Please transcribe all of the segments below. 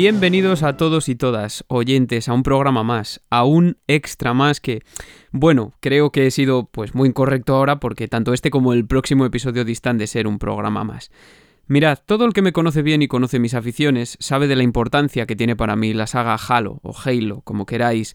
Bienvenidos a todos y todas, oyentes, a un programa más, a un extra más que, bueno, creo que he sido pues muy incorrecto ahora porque tanto este como el próximo episodio distan de ser un programa más. Mirad, todo el que me conoce bien y conoce mis aficiones sabe de la importancia que tiene para mí la saga Halo o Halo, como queráis,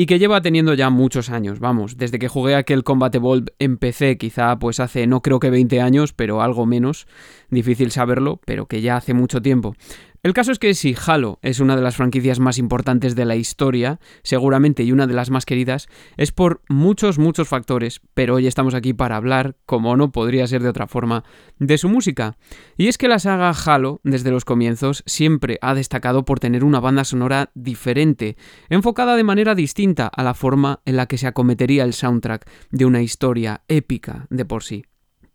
y que lleva teniendo ya muchos años, vamos, desde que jugué aquel Combat Evolved en PC, quizá pues hace no creo que 20 años, pero algo menos, difícil saberlo, pero que ya hace mucho tiempo. El caso es que si Halo es una de las franquicias más importantes de la historia, seguramente y una de las más queridas, es por muchos, muchos factores, pero hoy estamos aquí para hablar, como no podría ser de otra forma, de su música. Y es que la saga Halo, desde los comienzos, siempre ha destacado por tener una banda sonora diferente, enfocada de manera distinta a la forma en la que se acometería el soundtrack de una historia épica de por sí.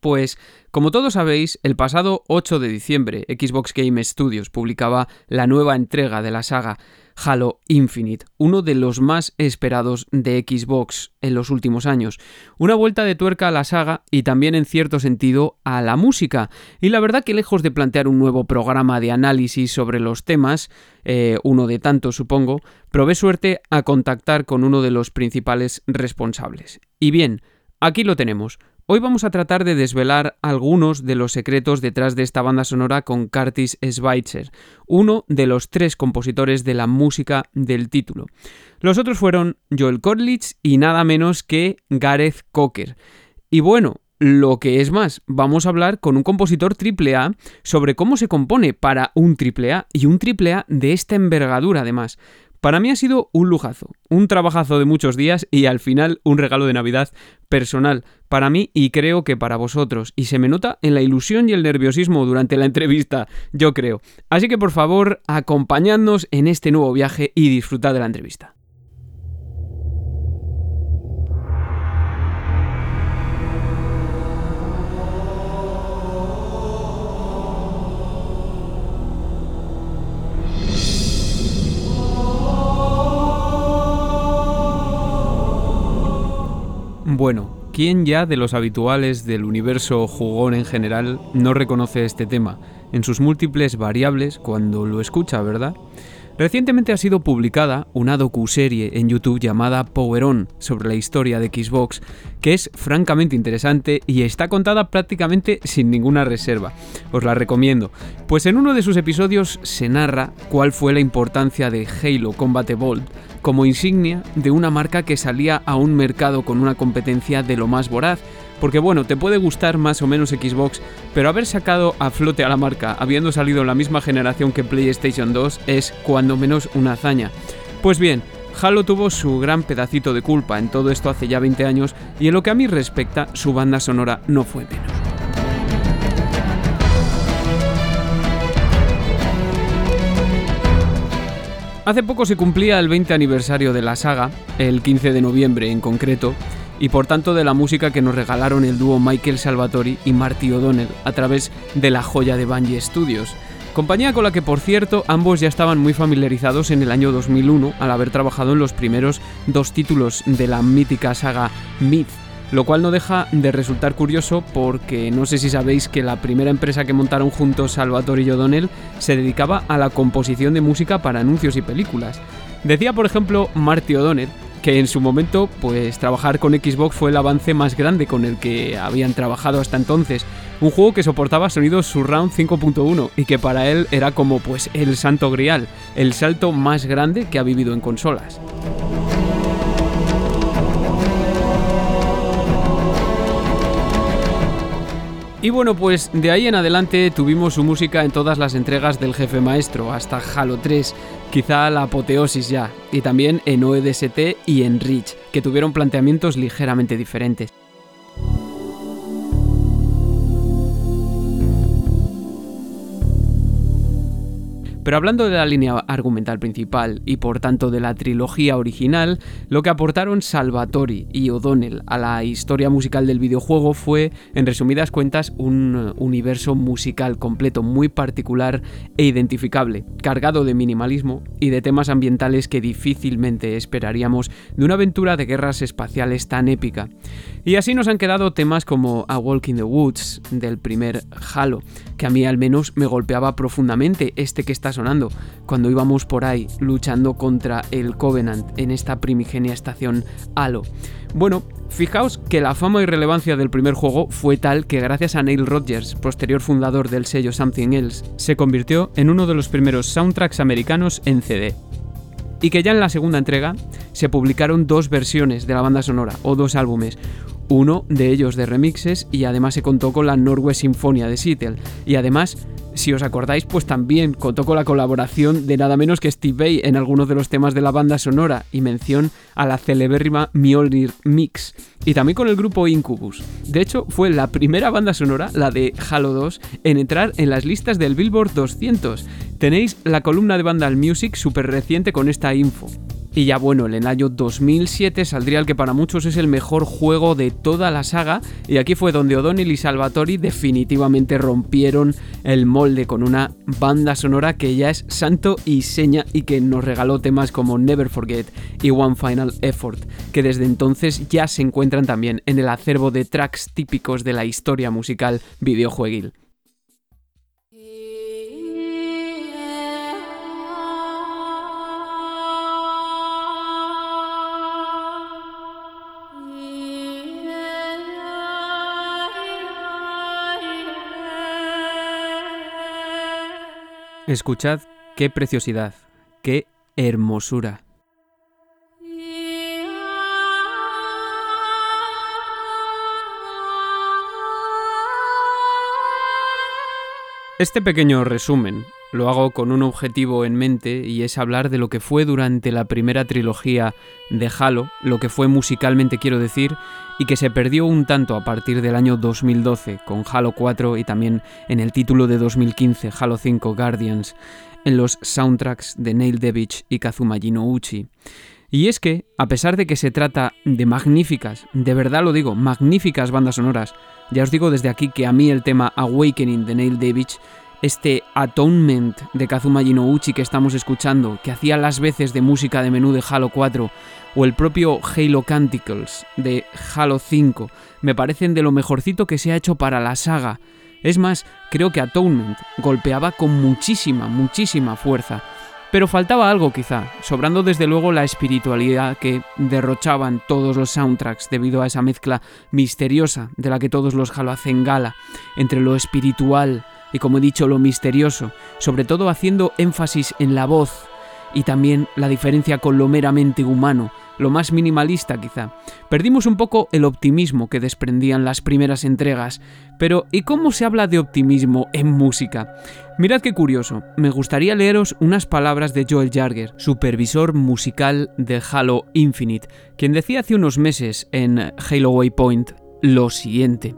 Pues, como todos sabéis, el pasado 8 de diciembre Xbox Game Studios publicaba la nueva entrega de la saga Halo Infinite, uno de los más esperados de Xbox en los últimos años. Una vuelta de tuerca a la saga y también en cierto sentido a la música. Y la verdad que lejos de plantear un nuevo programa de análisis sobre los temas, eh, uno de tantos supongo, probé suerte a contactar con uno de los principales responsables. Y bien, aquí lo tenemos Hoy vamos a tratar de desvelar algunos de los secretos detrás de esta banda sonora con Curtis Schweitzer, uno de los tres compositores de la música del título. Los otros fueron Joel Kotlich y nada menos que Gareth Cocker. Y bueno, lo que es más, vamos a hablar con un compositor AAA sobre cómo se compone para un AAA y un AAA de esta envergadura además. Para mí ha sido un lujazo, un trabajazo de muchos días y al final un regalo de Navidad personal para mí y creo que para vosotros. Y se me nota en la ilusión y el nerviosismo durante la entrevista, yo creo. Así que por favor, acompañadnos en este nuevo viaje y disfrutad de la entrevista. Bueno, ¿quién ya de los habituales del universo jugón en general no reconoce este tema en sus múltiples variables cuando lo escucha, verdad? Recientemente ha sido publicada una docuserie en YouTube llamada Power On sobre la historia de Xbox, que es francamente interesante y está contada prácticamente sin ninguna reserva. Os la recomiendo, pues en uno de sus episodios se narra cuál fue la importancia de Halo Combat Evolved como insignia de una marca que salía a un mercado con una competencia de lo más voraz, porque bueno, te puede gustar más o menos Xbox, pero haber sacado a flote a la marca habiendo salido en la misma generación que PlayStation 2 es cuando menos una hazaña. Pues bien, Halo tuvo su gran pedacito de culpa en todo esto hace ya 20 años y en lo que a mí respecta, su banda sonora no fue menos. Hace poco se cumplía el 20 aniversario de la saga, el 15 de noviembre en concreto, y por tanto de la música que nos regalaron el dúo Michael Salvatori y Marty O'Donnell a través de la joya de Bungie Studios. Compañía con la que, por cierto, ambos ya estaban muy familiarizados en el año 2001 al haber trabajado en los primeros dos títulos de la mítica saga Myth lo cual no deja de resultar curioso porque no sé si sabéis que la primera empresa que montaron juntos Salvatore y O'Donnell se dedicaba a la composición de música para anuncios y películas. Decía, por ejemplo, Marty O'Donnell que en su momento, pues trabajar con Xbox fue el avance más grande con el que habían trabajado hasta entonces. Un juego que soportaba sonidos Surround 5.1 y que para él era como pues el santo grial, el salto más grande que ha vivido en consolas. Y bueno, pues de ahí en adelante tuvimos su música en todas las entregas del jefe maestro, hasta Halo 3, quizá la apoteosis ya, y también en OEDST y en Reach, que tuvieron planteamientos ligeramente diferentes. Pero hablando de la línea argumental principal y por tanto de la trilogía original, lo que aportaron Salvatori y O'Donnell a la historia musical del videojuego fue, en resumidas cuentas, un universo musical completo, muy particular e identificable, cargado de minimalismo y de temas ambientales que difícilmente esperaríamos de una aventura de guerras espaciales tan épica. Y así nos han quedado temas como A Walk in the Woods del primer Halo, que a mí al menos me golpeaba profundamente este que estás sonando. Cuando íbamos por ahí luchando contra el Covenant en esta primigenia estación Halo. Bueno, fijaos que la fama y relevancia del primer juego fue tal que gracias a Neil Rogers, posterior fundador del sello Something Else, se convirtió en uno de los primeros soundtracks americanos en CD y que ya en la segunda entrega se publicaron dos versiones de la banda sonora, o dos álbumes, uno de ellos de remixes y además se contó con la Norway Sinfonia de Seattle. Y además, si os acordáis, pues también contó con la colaboración de nada menos que Steve Vai en algunos de los temas de la banda sonora y mención a la celebérrima Mjolnir Mix y también con el grupo Incubus. De hecho, fue la primera banda sonora, la de Halo 2, en entrar en las listas del Billboard 200. Tenéis la columna de Vandal Music súper reciente con esta info. Y ya bueno, en el año 2007 saldría el que para muchos es el mejor juego de toda la saga, y aquí fue donde O'Donnell y Salvatori definitivamente rompieron el molde con una banda sonora que ya es santo y seña y que nos regaló temas como Never Forget y One Final Effort, que desde entonces ya se encuentran también en el acervo de tracks típicos de la historia musical videojueguil. Escuchad qué preciosidad, qué hermosura. Este pequeño resumen lo hago con un objetivo en mente y es hablar de lo que fue durante la primera trilogía de Halo, lo que fue musicalmente quiero decir, y que se perdió un tanto a partir del año 2012 con Halo 4 y también en el título de 2015 Halo 5 Guardians, en los soundtracks de Neil Devich y Kazuma Uchi. Y es que, a pesar de que se trata de magníficas, de verdad lo digo, magníficas bandas sonoras, ya os digo desde aquí que a mí el tema Awakening de Neil Devich este Atonement de Kazuma Jinouchi que estamos escuchando, que hacía las veces de música de menú de Halo 4, o el propio Halo Canticles de Halo 5, me parecen de lo mejorcito que se ha hecho para la saga. Es más, creo que Atonement golpeaba con muchísima, muchísima fuerza. Pero faltaba algo quizá, sobrando desde luego la espiritualidad que derrochaban todos los soundtracks debido a esa mezcla misteriosa de la que todos los Halo hacen gala, entre lo espiritual, y como he dicho lo misterioso, sobre todo haciendo énfasis en la voz y también la diferencia con lo meramente humano, lo más minimalista quizá. Perdimos un poco el optimismo que desprendían las primeras entregas, pero ¿y cómo se habla de optimismo en música? Mirad qué curioso, me gustaría leeros unas palabras de Joel Jarger, supervisor musical de Halo Infinite, quien decía hace unos meses en Halo Waypoint lo siguiente.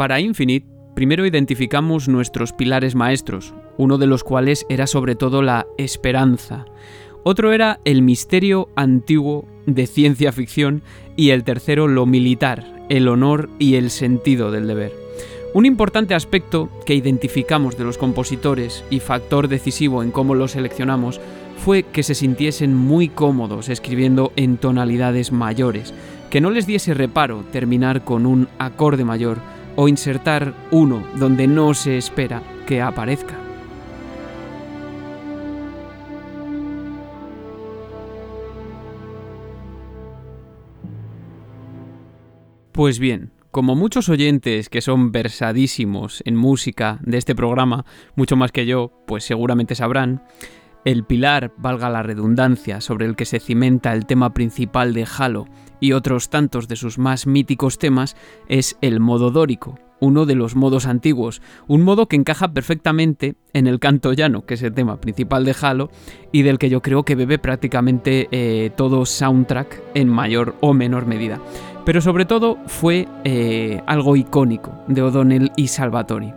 Para Infinite, primero identificamos nuestros pilares maestros, uno de los cuales era sobre todo la esperanza, otro era el misterio antiguo de ciencia ficción y el tercero lo militar, el honor y el sentido del deber. Un importante aspecto que identificamos de los compositores y factor decisivo en cómo los seleccionamos fue que se sintiesen muy cómodos escribiendo en tonalidades mayores, que no les diese reparo terminar con un acorde mayor o insertar uno donde no se espera que aparezca. Pues bien, como muchos oyentes que son versadísimos en música de este programa, mucho más que yo, pues seguramente sabrán, el pilar, valga la redundancia, sobre el que se cimenta el tema principal de Halo y otros tantos de sus más míticos temas es el modo dórico, uno de los modos antiguos, un modo que encaja perfectamente en el canto llano, que es el tema principal de Halo y del que yo creo que bebe prácticamente eh, todo soundtrack en mayor o menor medida. Pero sobre todo fue eh, algo icónico de O'Donnell y Salvatori.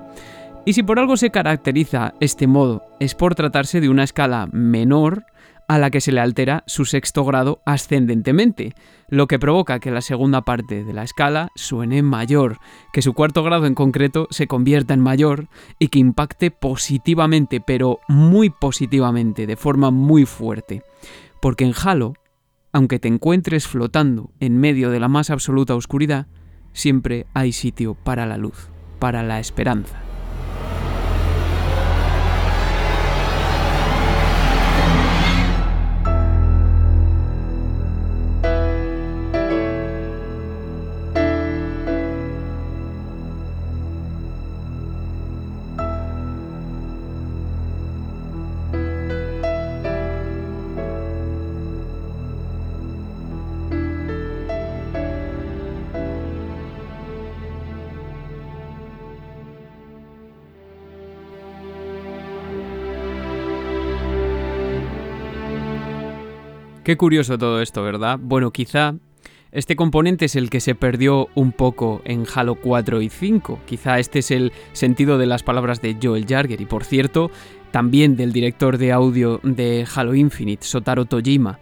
Y si por algo se caracteriza este modo, es por tratarse de una escala menor a la que se le altera su sexto grado ascendentemente, lo que provoca que la segunda parte de la escala suene mayor, que su cuarto grado en concreto se convierta en mayor y que impacte positivamente, pero muy positivamente, de forma muy fuerte. Porque en Halo, aunque te encuentres flotando en medio de la más absoluta oscuridad, siempre hay sitio para la luz, para la esperanza. Qué curioso todo esto, ¿verdad? Bueno, quizá este componente es el que se perdió un poco en Halo 4 y 5. Quizá este es el sentido de las palabras de Joel Jarger y por cierto, también del director de audio de Halo Infinite, Sotaro Tojima.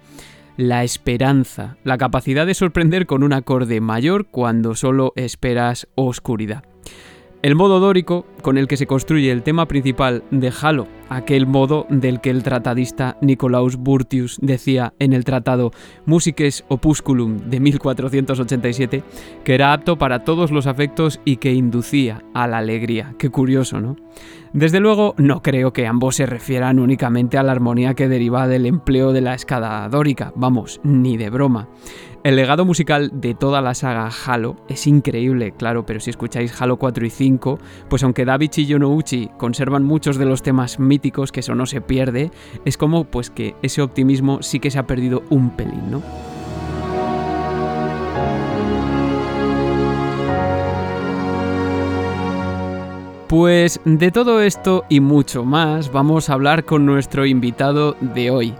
La esperanza, la capacidad de sorprender con un acorde mayor cuando solo esperas oscuridad. El modo dórico con el que se construye el tema principal de Halo, aquel modo del que el tratadista Nicolaus Burtius decía en el tratado Musices Opusculum de 1487 que era apto para todos los afectos y que inducía a la alegría. Qué curioso, ¿no? Desde luego, no creo que ambos se refieran únicamente a la armonía que deriva del empleo de la escala dórica, vamos, ni de broma. El legado musical de toda la saga Halo es increíble, claro, pero si escucháis Halo 4 y 5, pues aunque Davichi y Yonouchi conservan muchos de los temas míticos, que eso no se pierde, es como pues que ese optimismo sí que se ha perdido un pelín, ¿no? Pues de todo esto y mucho más vamos a hablar con nuestro invitado de hoy.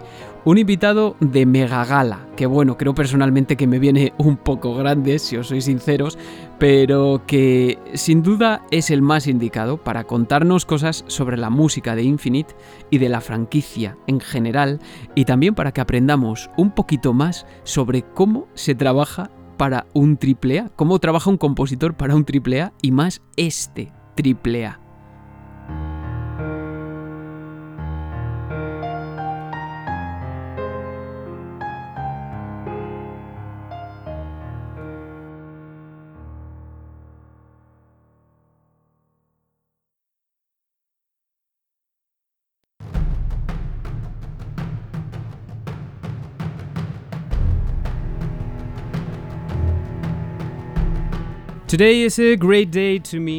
Un invitado de mega gala, que bueno, creo personalmente que me viene un poco grande, si os sois sinceros, pero que sin duda es el más indicado para contarnos cosas sobre la música de Infinite y de la franquicia en general, y también para que aprendamos un poquito más sobre cómo se trabaja para un AAA, cómo trabaja un compositor para un AAA y más este AAA.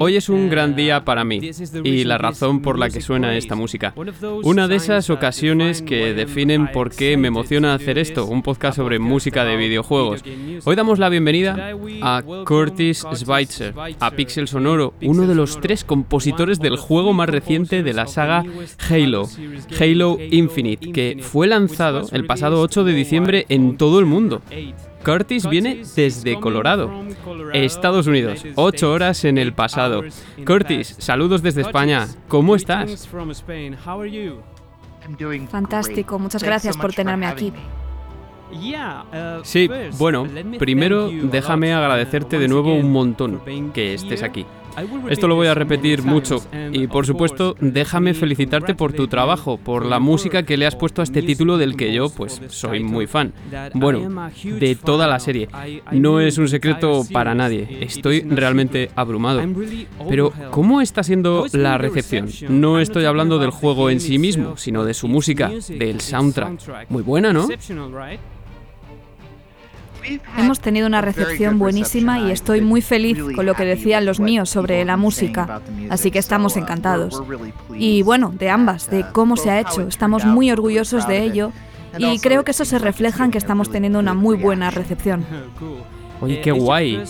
Hoy es un gran día para mí y la razón por la que suena esta música. Una de esas ocasiones que definen por qué me emociona hacer esto, un podcast sobre música de videojuegos. Hoy damos la bienvenida a Curtis Schweitzer, a Pixel Sonoro, uno de los tres compositores del juego más reciente de la saga Halo, Halo Infinite, que fue lanzado el pasado 8 de diciembre en todo el mundo. Curtis viene desde Colorado, Estados Unidos, ocho horas en el pasado. Curtis, saludos desde España. ¿Cómo estás? Fantástico, muchas gracias por tenerme aquí. Sí, bueno, primero déjame agradecerte de nuevo un montón que estés aquí. Esto lo voy a repetir mucho y por supuesto déjame felicitarte por tu trabajo, por la música que le has puesto a este título del que yo pues soy muy fan. Bueno, de toda la serie. No es un secreto para nadie, estoy realmente abrumado. Pero ¿cómo está siendo la recepción? No estoy hablando del juego en sí mismo, sino de su música, del soundtrack. Muy buena, ¿no? Hemos tenido una recepción buenísima y estoy muy feliz con lo que decían los míos sobre la música, así que estamos encantados. Y bueno, de ambas, de cómo se ha hecho, estamos muy orgullosos de ello y creo que eso se refleja en que estamos teniendo una muy buena recepción. Oye, qué guay.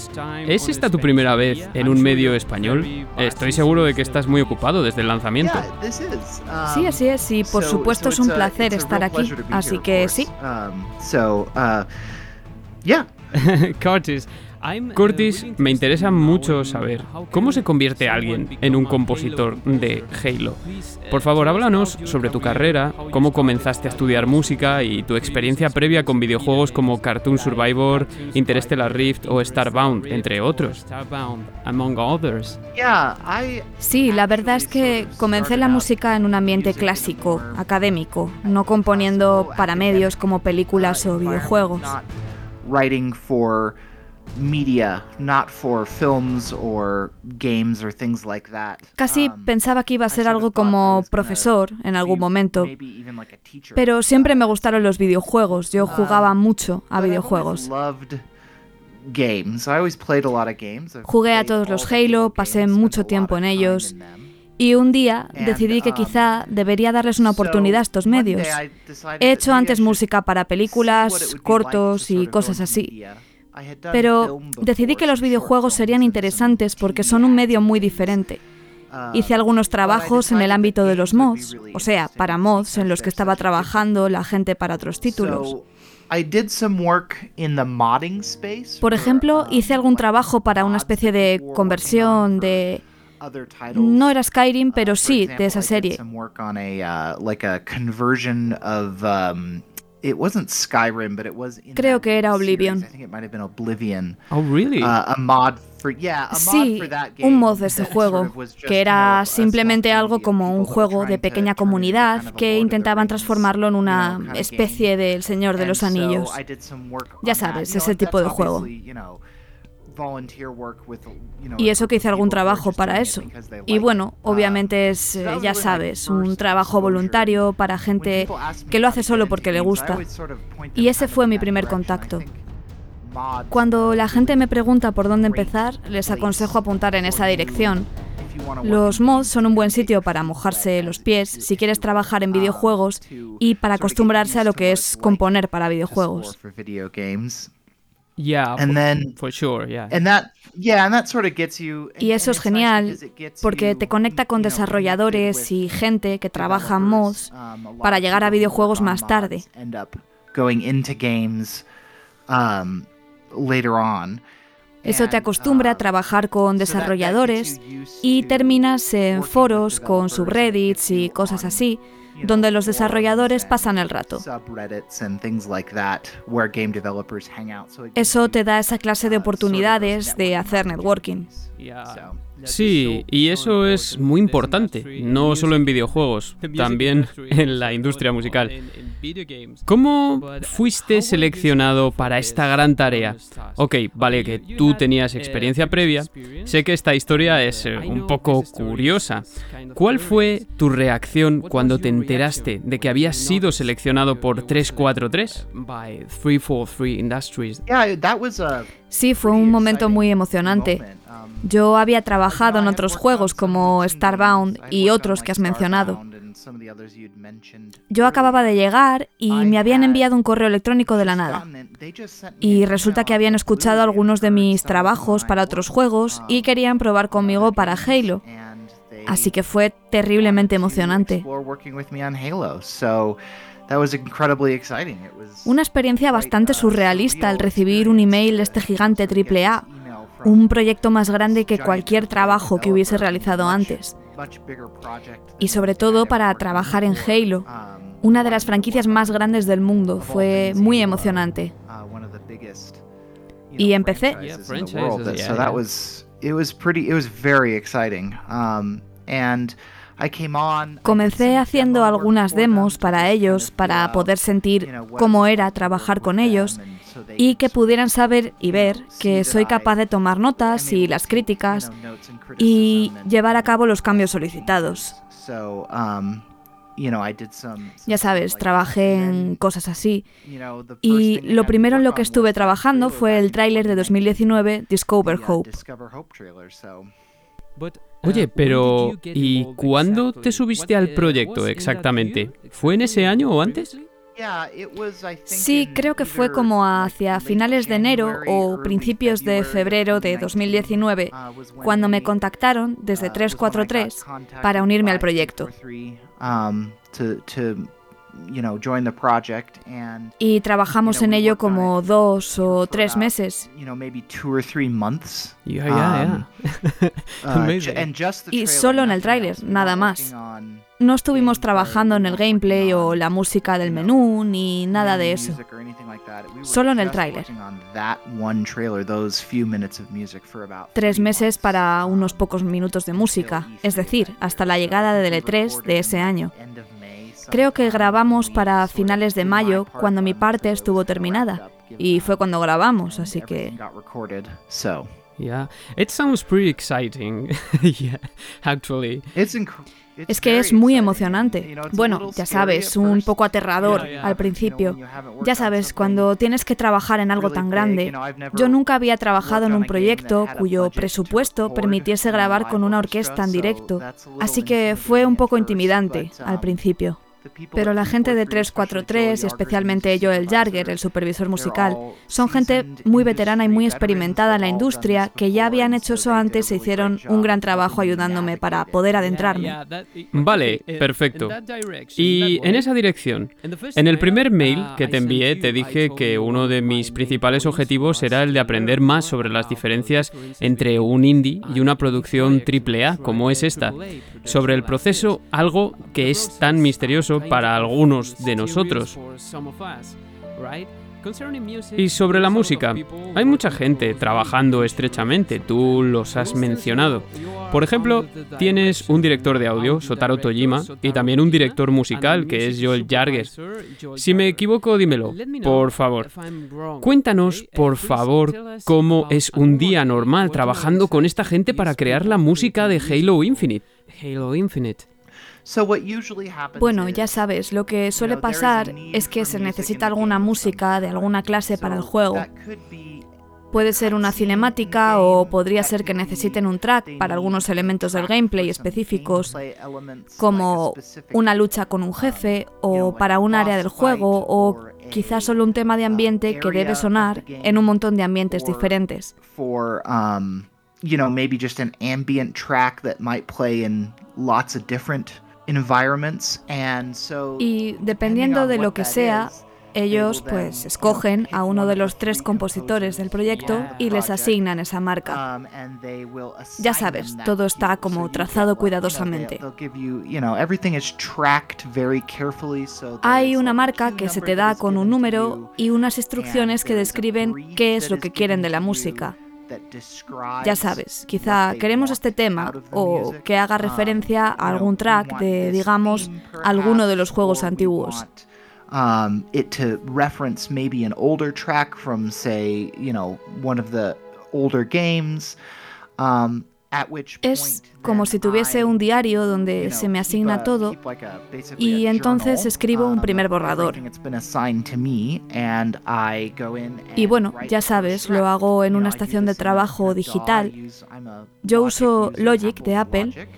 ¿Es esta tu primera vez en un medio español? Estoy seguro de que estás muy ocupado desde el lanzamiento. Sí, así es, y por supuesto es un placer estar aquí, así que sí. Yeah. Curtis, Curtis, me interesa mucho saber cómo se convierte alguien en un compositor de Halo. Por favor, háblanos sobre tu carrera, cómo comenzaste a estudiar música y tu experiencia previa con videojuegos como Cartoon Survivor, Interstellar Rift o Starbound, entre otros. Sí, la verdad es que comencé la música en un ambiente clásico, académico, no componiendo para medios como películas o videojuegos media, not for films or games or things like that. Casi um, pensaba que iba a ser algo como profesor en algún momento, pero siempre me gustaron los videojuegos. Yo um, jugaba mucho a videojuegos. Jugué a todos los Halo, pasé mucho tiempo en ellos. Y un día decidí que quizá debería darles una oportunidad a estos medios. He hecho antes música para películas, cortos y cosas así. Pero decidí que los videojuegos serían interesantes porque son un medio muy diferente. Uh, Hice algunos trabajos en el ámbito de los mods, o sea, para mods en los que estaba trabajando la gente para otros títulos. Por ejemplo, uh, hice algún trabajo para una especie de conversión de... No era Skyrim, uh, pero sí de esa serie. Creo que era Oblivion. Oh, really? Uh, sí, un mod de ese juego, que era simplemente algo como un juego de pequeña comunidad que intentaban transformarlo en una especie del Señor de los Anillos. Ya sabes, ese tipo de juego. Y eso que hice algún trabajo para eso. Y bueno, uh, obviamente es, eh, ya sabes, un trabajo voluntario para gente que lo hace solo porque le gusta. Y ese fue mi primer contacto. Cuando la gente me pregunta por dónde empezar, les aconsejo apuntar en esa dirección. Los mods son un buen sitio para mojarse los pies si quieres trabajar en uh, videojuegos y para acostumbrarse a lo que es componer para videojuegos. Yeah, and then for sure, yeah. And that yeah, and that sort of gets you Y eso es genial porque te conecta con desarrolladores y gente que trabaja en mods para llegar a videojuegos más tarde. Um, eso te acostumbra a trabajar con desarrolladores y terminas en foros con subreddits y cosas así donde los desarrolladores pasan el rato. Eso te da esa clase de oportunidades de hacer networking. Sí, y eso es muy importante, no solo en videojuegos, también en la industria musical. ¿Cómo fuiste seleccionado para esta gran tarea? Ok, vale que tú tenías experiencia previa, sé que esta historia es eh, un poco curiosa. ¿Cuál fue tu reacción cuando te enteraste de que habías sido seleccionado por 343? Sí, fue un momento muy emocionante. Yo había trabajado en otros juegos como Starbound y otros que has mencionado. Yo acababa de llegar y me habían enviado un correo electrónico de la nada. Y resulta que habían escuchado algunos de mis trabajos para otros juegos y querían probar conmigo para Halo. Así que fue terriblemente emocionante. Una experiencia bastante surrealista al recibir un email de este gigante AAA un proyecto más grande que cualquier trabajo que hubiese realizado antes. Y sobre todo para trabajar en Halo, una de las franquicias más grandes del mundo. Fue muy emocionante. Y empecé. Comencé haciendo algunas demos para ellos, para poder sentir cómo era trabajar con ellos y que pudieran saber y ver que soy capaz de tomar notas y las críticas y llevar a cabo los cambios solicitados. Ya sabes, trabajé en cosas así. Y lo primero en lo que estuve trabajando fue el tráiler de 2019, Discover Hope. Oye, pero ¿y cuándo te subiste al proyecto exactamente? ¿Fue en ese año o antes? Sí, creo que fue como hacia finales de enero o principios de febrero de 2019 uh, cuando me contactaron desde 343 uh, para unirme al proyecto. Y trabajamos en ello como dos o tres meses. Y solo en el tráiler, nada más. No estuvimos trabajando en el gameplay o la música del menú ni nada de eso. Solo en el tráiler. Tres meses para unos pocos minutos de música, es decir, hasta la llegada de DL3 de ese año. Creo que grabamos para finales de mayo, cuando mi parte estuvo terminada. Y fue cuando grabamos, así que... Yeah, it sounds pretty exciting. yeah, actually. Es que es muy emocionante. Bueno, ya sabes, un poco aterrador al principio. Ya sabes, cuando tienes que trabajar en algo tan grande. Yo nunca había trabajado en un proyecto cuyo presupuesto permitiese grabar con una orquesta en directo, así que fue un poco intimidante al principio. Pero la gente de 343, y especialmente Joel Jarger, el supervisor musical, son gente muy veterana y muy experimentada en la industria que ya habían hecho eso antes e hicieron un gran trabajo ayudándome para poder adentrarme. Vale, perfecto. Y en esa dirección, en el primer mail que te envié te dije que uno de mis principales objetivos era el de aprender más sobre las diferencias entre un indie y una producción AAA como es esta, sobre el proceso, algo que es tan misterioso para algunos de nosotros. Y sobre la música, hay mucha gente trabajando estrechamente, tú los has mencionado. Por ejemplo, tienes un director de audio, Sotaro Tojima, y también un director musical, que es Joel Jarger. Si me equivoco, dímelo, por favor. Cuéntanos, por favor, cómo es un día normal trabajando con esta gente para crear la música de Halo Infinite. Halo Infinite. Bueno, ya sabes, lo que suele pasar es que se necesita alguna música de alguna clase para el juego. Puede ser una cinemática o podría ser que necesiten un track para algunos elementos del gameplay específicos, como una lucha con un jefe o para un área del juego o quizás solo un tema de ambiente que debe sonar en un montón de ambientes diferentes. you know, maybe just an ambient track that might play in lots of different y dependiendo de lo que sea, ellos pues escogen a uno de los tres compositores del proyecto y les asignan esa marca. Um, ya sabes, todo está como trazado cuidadosamente. Hay una marca que se te da con un número y unas instrucciones que describen qué es lo que quieren de la música. Ya sabes, quizá queremos este tema o que haga referencia a algún track de, digamos, alguno de los juegos antiguos. Um, it to reference maybe an older track from, say, you know, one of the older games. Um, es como si tuviese un diario donde se me asigna todo y entonces escribo un primer borrador. Y bueno, ya sabes, lo hago en una estación de trabajo digital. Yo uso Logic de Apple,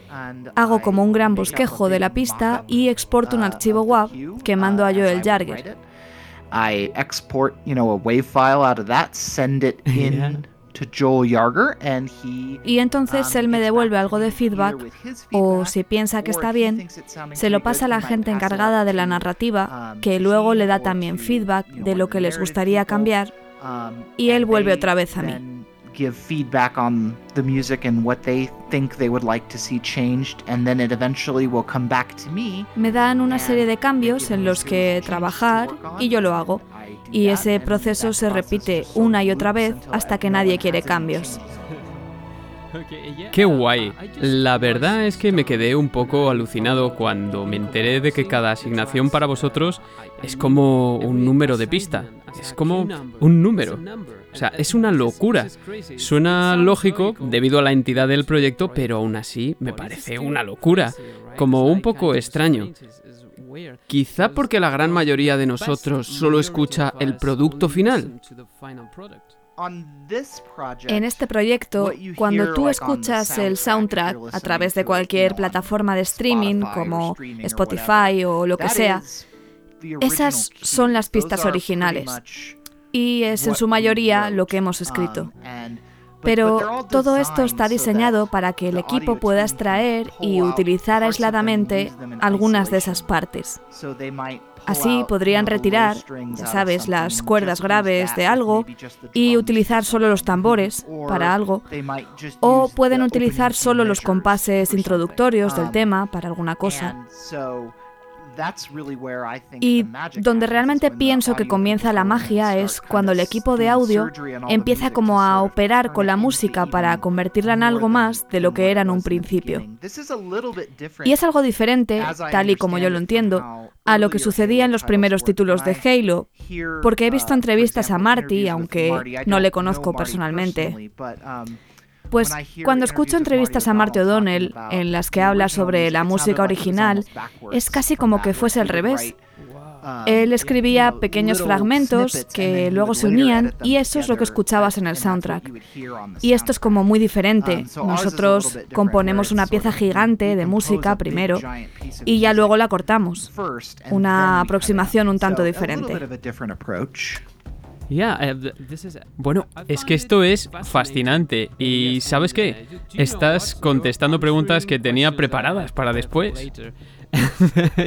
hago como un gran bosquejo de la pista y exporto un archivo WAV que mando a Joel Jarger. I export, you know, a WAV file out of that, send it in y entonces um, él me devuelve algo de feedback o si piensa que está bien, se lo pasa a la gente encargada de la narrativa um, que luego le da también feedback de lo que les gustaría cambiar um, y él vuelve otra vez a mí. Me dan una serie de cambios en los que trabajar y yo lo hago y ese proceso se repite una y otra vez hasta que nadie quiere cambios. Qué guay. La verdad es que me quedé un poco alucinado cuando me enteré de que cada asignación para vosotros es como un número de pista. Es como un número. O sea, es una locura. Suena lógico debido a la entidad del proyecto, pero aún así me parece una locura. Como un poco extraño. Quizá porque la gran mayoría de nosotros solo escucha el producto final. En este proyecto, cuando tú escuchas el soundtrack a través de cualquier plataforma de streaming como Spotify o lo que sea, esas son las pistas originales y es en su mayoría lo que hemos escrito. Pero todo esto está diseñado para que el equipo pueda extraer y utilizar aisladamente algunas de esas partes. Así podrían retirar, ya sabes, las cuerdas graves de algo y utilizar solo los tambores para algo. O pueden utilizar solo los compases introductorios del tema para alguna cosa. Y donde realmente pienso que comienza la magia es cuando el equipo de audio empieza como a operar con la música para convertirla en algo más de lo que era en un principio. Y es algo diferente, tal y como yo lo entiendo, a lo que sucedía en los primeros títulos de Halo, porque he visto entrevistas a Marty, aunque no le conozco personalmente. Pues cuando escucho entrevistas a Marty O'Donnell en las que habla sobre la música original, es casi como que fuese al revés. Él escribía pequeños fragmentos que luego se unían y eso es lo que escuchabas en el soundtrack. Y esto es como muy diferente. Nosotros componemos una pieza gigante de música primero y ya luego la cortamos. Una aproximación un tanto diferente. Eh, bueno, es que esto es fascinante. Y ¿sabes qué? Estás contestando preguntas que tenía preparadas para después.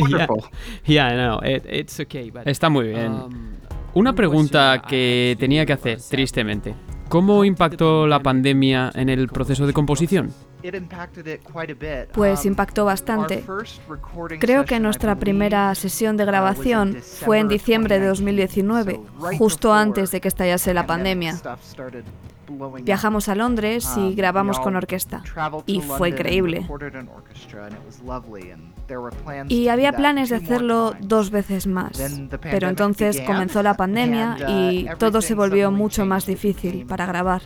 Está muy bien. Um, Una pregunta que tenía que hacer, tristemente. ¿Cómo impactó la pandemia en el proceso de composición? Pues impactó bastante. Creo que nuestra primera sesión de grabación fue en diciembre de 2019, justo antes de que estallase la pandemia. Viajamos a Londres y um, grabamos con orquesta. Y fue increíble. Y había planes de hacerlo dos veces más. Pero entonces comenzó la pandemia uh, y todo se volvió mucho más difícil para grabar.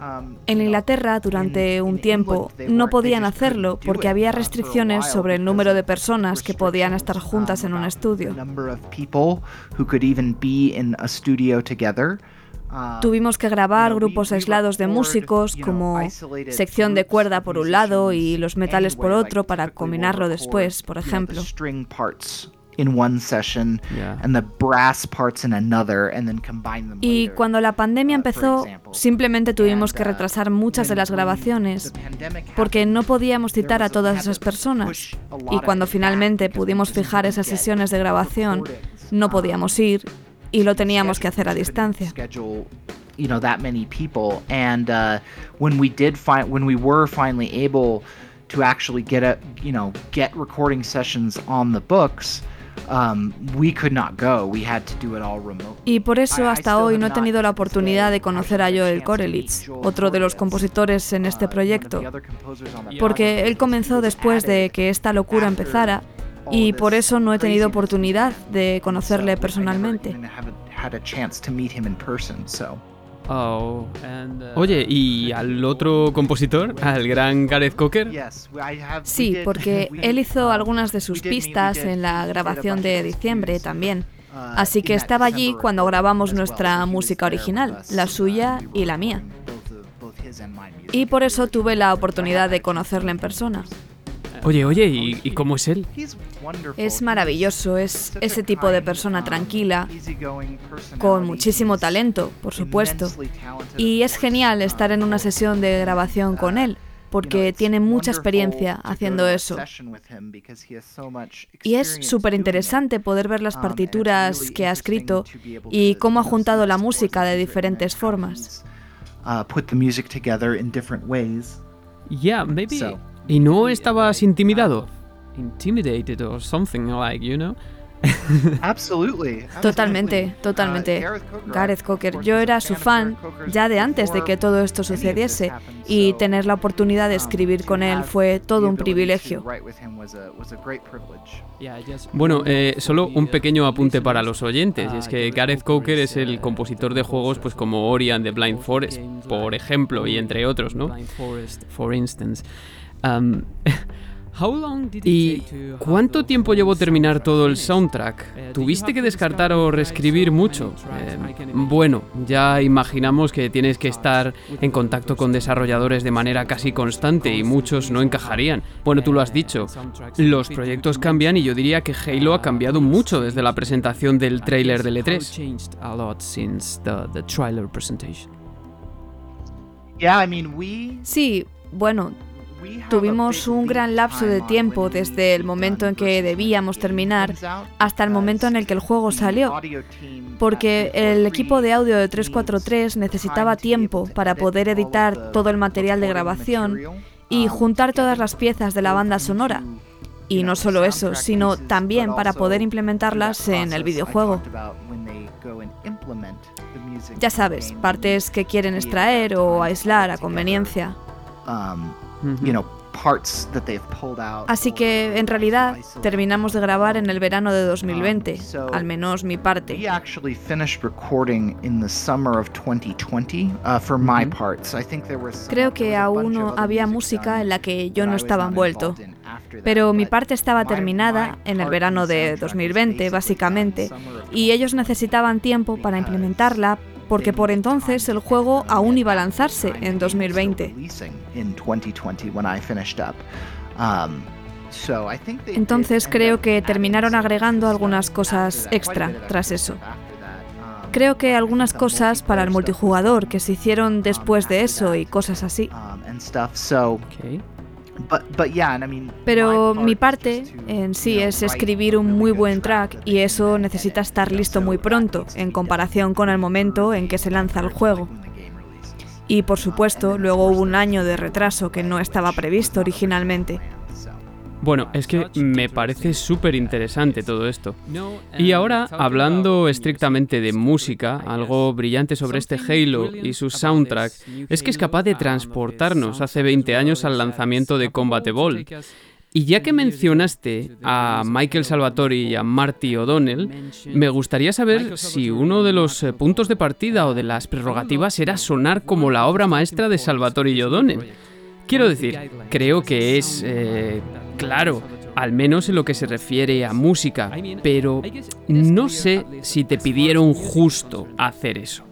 Um, en Inglaterra, durante un tiempo, no podían hacerlo porque había restricciones sobre el número de personas que podían estar juntas en un estudio. Ah, Tuvimos que grabar grupos aislados de músicos como sección de cuerda por un lado y los metales por otro para combinarlo después, por ejemplo. Y cuando la pandemia uh, empezó, simplemente tuvimos que uh, retrasar muchas de las grabaciones porque no podíamos citar a todas esas personas. Y cuando finalmente pudimos fijar esas sesiones de grabación, no podíamos ir y lo teníamos que hacer a distancia. You know that many people, and uh, when we did find, when we were finally able to actually get a, you know, get recording sessions on the books. Um, we could not go. We had to do it all remote. Y por eso hasta hoy no he tenido la oportunidad de conocer a Joel Korelitz, otro de los compositores en este uh, proyecto, porque él comenzó después de que esta locura empezara y por eso no he tenido oportunidad de conocerle personalmente. Oh, Oye, ¿y al otro compositor, al gran Gareth Cocker? Sí, porque él hizo algunas de sus pistas en la grabación de diciembre también. Así que estaba allí cuando grabamos nuestra música original, la suya y la mía. Y por eso tuve la oportunidad de conocerle en persona. Oye, oye, ¿y, cómo es él? Es maravilloso, es ese tipo de persona tranquila, con muchísimo talento, por supuesto. Y es genial estar en una sesión de grabación con él, porque tiene mucha experiencia haciendo eso. Y es súper interesante poder ver las partituras que ha escrito y cómo ha juntado la música de diferentes formas. Yeah, maybe. ¿Y no estabas intimidado? Intimidated or something like, you know? Totalmente, totalmente. Gareth Cocker, yo era su fan ya de antes de que todo esto sucediese y tener la oportunidad de escribir con él fue todo un privilegio. Bueno, eh, solo un pequeño apunte para los oyentes, y es que Gareth Cocker es el compositor de juegos pues como Ori and the Blind Forest, por ejemplo, y entre otros, ¿no? For instance. ¿Y cuánto tiempo llevó terminar todo el soundtrack? ¿Tuviste que descartar o reescribir mucho? Eh, bueno, ya imaginamos que tienes que estar en contacto con desarrolladores de manera casi constante y muchos no encajarían. Bueno, tú lo has dicho, los proyectos cambian y yo diría que Halo ha cambiado mucho desde la presentación del tráiler del E3. Sí, bueno, Tuvimos un gran lapso de tiempo desde el momento en que debíamos terminar hasta el momento en el que el juego salió, porque el equipo de audio de 343 necesitaba tiempo para poder editar todo el material de grabación y juntar todas las piezas de la banda sonora. Y no solo eso, sino también para poder implementarlas en el videojuego. Ya sabes, partes que quieren extraer o aislar a conveniencia. Así que en realidad terminamos de grabar en el verano de 2020, um, al menos mi parte. Creo que aún no había música en la que yo no estaba envuelto. Pero mi parte estaba terminada en el verano de 2020, básicamente, y ellos necesitaban tiempo para implementarla, porque por entonces el juego aún iba a lanzarse en 2020. Um, entonces creo que terminaron agregando algunas cosas extra tras eso. Um, creo que algunas cosas para el multijugador que se hicieron después de eso y cosas así. Um, pero mi parte en sí es escribir un muy buen track y eso necesita estar listo muy pronto en comparación con el momento en que se lanza el juego. Y por supuesto, luego hubo un año de retraso que no estaba previsto originalmente. Bueno, es que me parece súper interesante todo esto. Y ahora, hablando estrictamente de música, algo brillante sobre este Halo y su soundtrack es que es capaz de transportarnos hace 20 años al lanzamiento de Combat Evolved. Y ya que mencionaste a Michael Salvatori y a Marty O'Donnell, me gustaría saber si uno de los eh, puntos de partida o de las prerrogativas era sonar como la obra maestra de Salvatori y O'Donnell. Quiero decir, creo que es eh, claro, al menos en lo que se refiere a música, pero no sé si te pidieron justo hacer eso.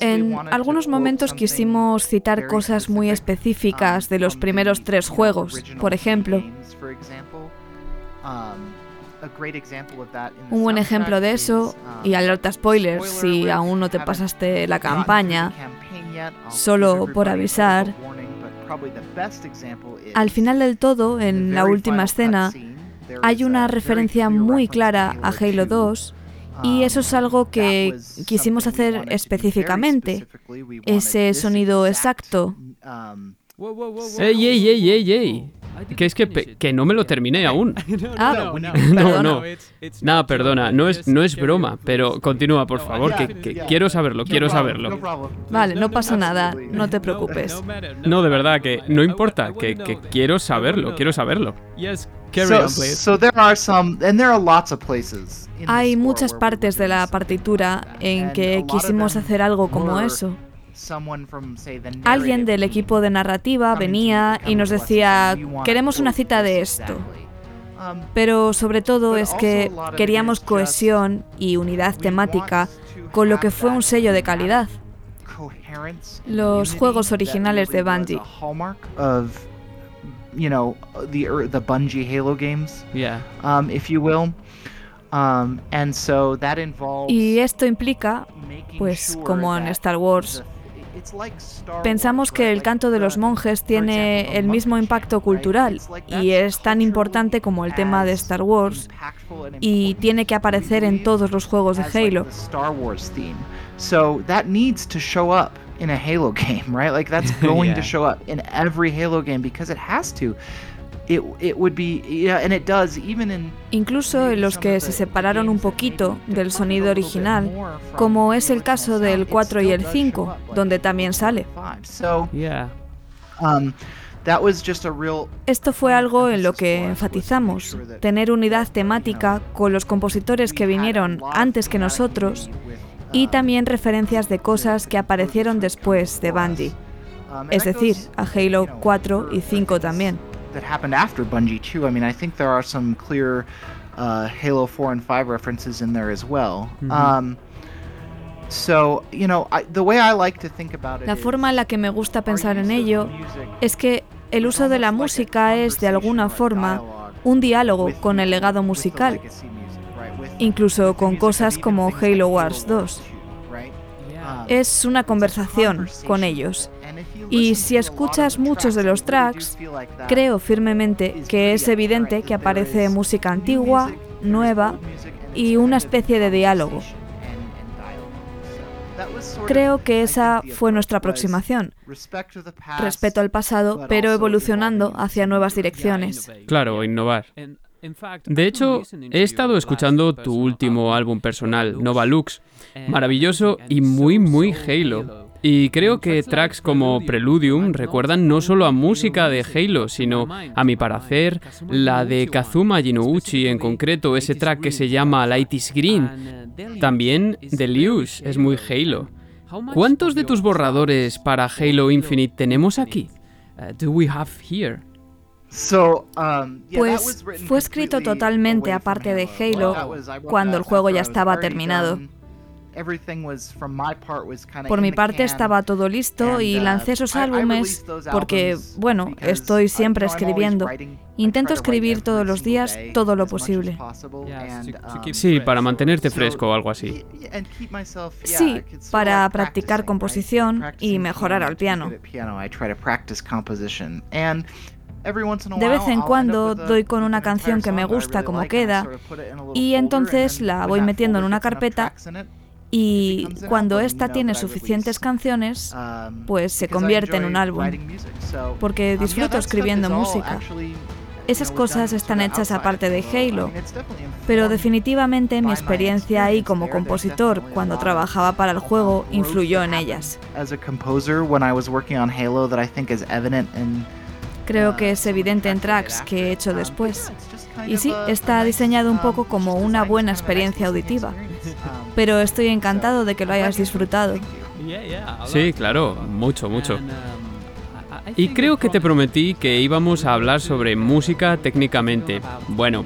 En algunos momentos quisimos citar cosas muy específicas de los primeros tres juegos, por ejemplo. Un buen ejemplo de eso, y alerta spoilers si aún no te pasaste la campaña, solo por avisar, al final del todo, en la última escena, hay una referencia muy clara a Halo 2 y eso es algo que quisimos hacer específicamente, ese sonido exacto. ¡Ey, ey, ey, ey, ey! Que es que, que no me lo terminé aún. Ah, no, no. Nada, perdona, no es, no es broma, pero continúa, por favor, que, quiero saberlo, quiero saberlo. Vale, no pasa nada, no te preocupes. No, de verdad, que no importa, que, que quiero saberlo, quiero saberlo. Hay muchas partes de la partitura en que quisimos hacer algo como eso. Alguien del equipo de narrativa venía y nos decía, queremos una cita de esto. Um, Pero sobre todo es que queríamos cohesión y unidad temática con lo que fue un sello de calidad. Los juegos originales de Bungie. Y esto implica, pues como en Star Wars, Pensamos que el canto de los monjes tiene el mismo impacto cultural y es tan importante como el tema de Star Wars y tiene que aparecer en todos los juegos de Halo. So that needs to show up in a Halo game, right? Like that's going to show up in every Halo game because it has to. Incluso en los que se separaron un poquito del sonido original, como es el caso del 4 y el 5, donde también sale. Um, Esto fue algo en lo que enfatizamos, tener unidad temática con los compositores que vinieron antes que nosotros y también referencias de cosas que aparecieron después de Bungie, es decir, a Halo 4 y 5 también that happened after Bungie too. I mean, I think there are some clear uh, Halo 4 and 5 references in there as well. Mm-hmm. Um, so, you know, I, the way I like to think about it la forma en la que me gusta pensar en ello es que el uso de la música es de alguna forma un diálogo con el legado musical, incluso con cosas como Halo Wars 2. Es una conversación con ellos. Y si escuchas muchos de los tracks, creo firmemente que es evidente que aparece música antigua, nueva y una especie de diálogo. Creo que esa fue nuestra aproximación. Respeto al pasado, pero evolucionando hacia nuevas direcciones. Claro, innovar. De hecho, he estado escuchando tu último álbum personal, Nova Lux. Maravilloso y muy, muy Halo. Y creo que tracks como Preludium recuerdan no solo a música de Halo, sino, a mi parecer, la de Kazuma Jinouchi, en concreto ese track que se llama Light is Green. También Delius es muy Halo. ¿Cuántos de tus borradores para Halo Infinite tenemos aquí? Do we have here? Um, pues fue escrito totalmente aparte de Halo cuando el juego ya estaba terminado. Por mi parte estaba todo listo y uh, lancé esos álbumes porque, bueno, estoy siempre escribiendo. Intento escribir todos los días todo lo posible. Um, sí, para mantenerte fresco o algo así. Sí, para practicar composición y mejorar al piano. De vez en cuando doy con una canción que me gusta como queda y entonces la voy metiendo en una carpeta y cuando esta tiene suficientes canciones, um, pues se convierte en un álbum. Porque um, disfruto escribiendo música. Esas cosas están hechas aparte de Halo, pero definitivamente mi experiencia ahí como compositor cuando trabajaba para el juego influyó en ellas. Creo que es evidente en tracks que he hecho después. Y sí, está diseñado un poco como una buena experiencia auditiva pero estoy encantado de que lo hayas disfrutado. Sí, claro, mucho, mucho. Y creo que te prometí que íbamos a hablar sobre música técnicamente. Bueno,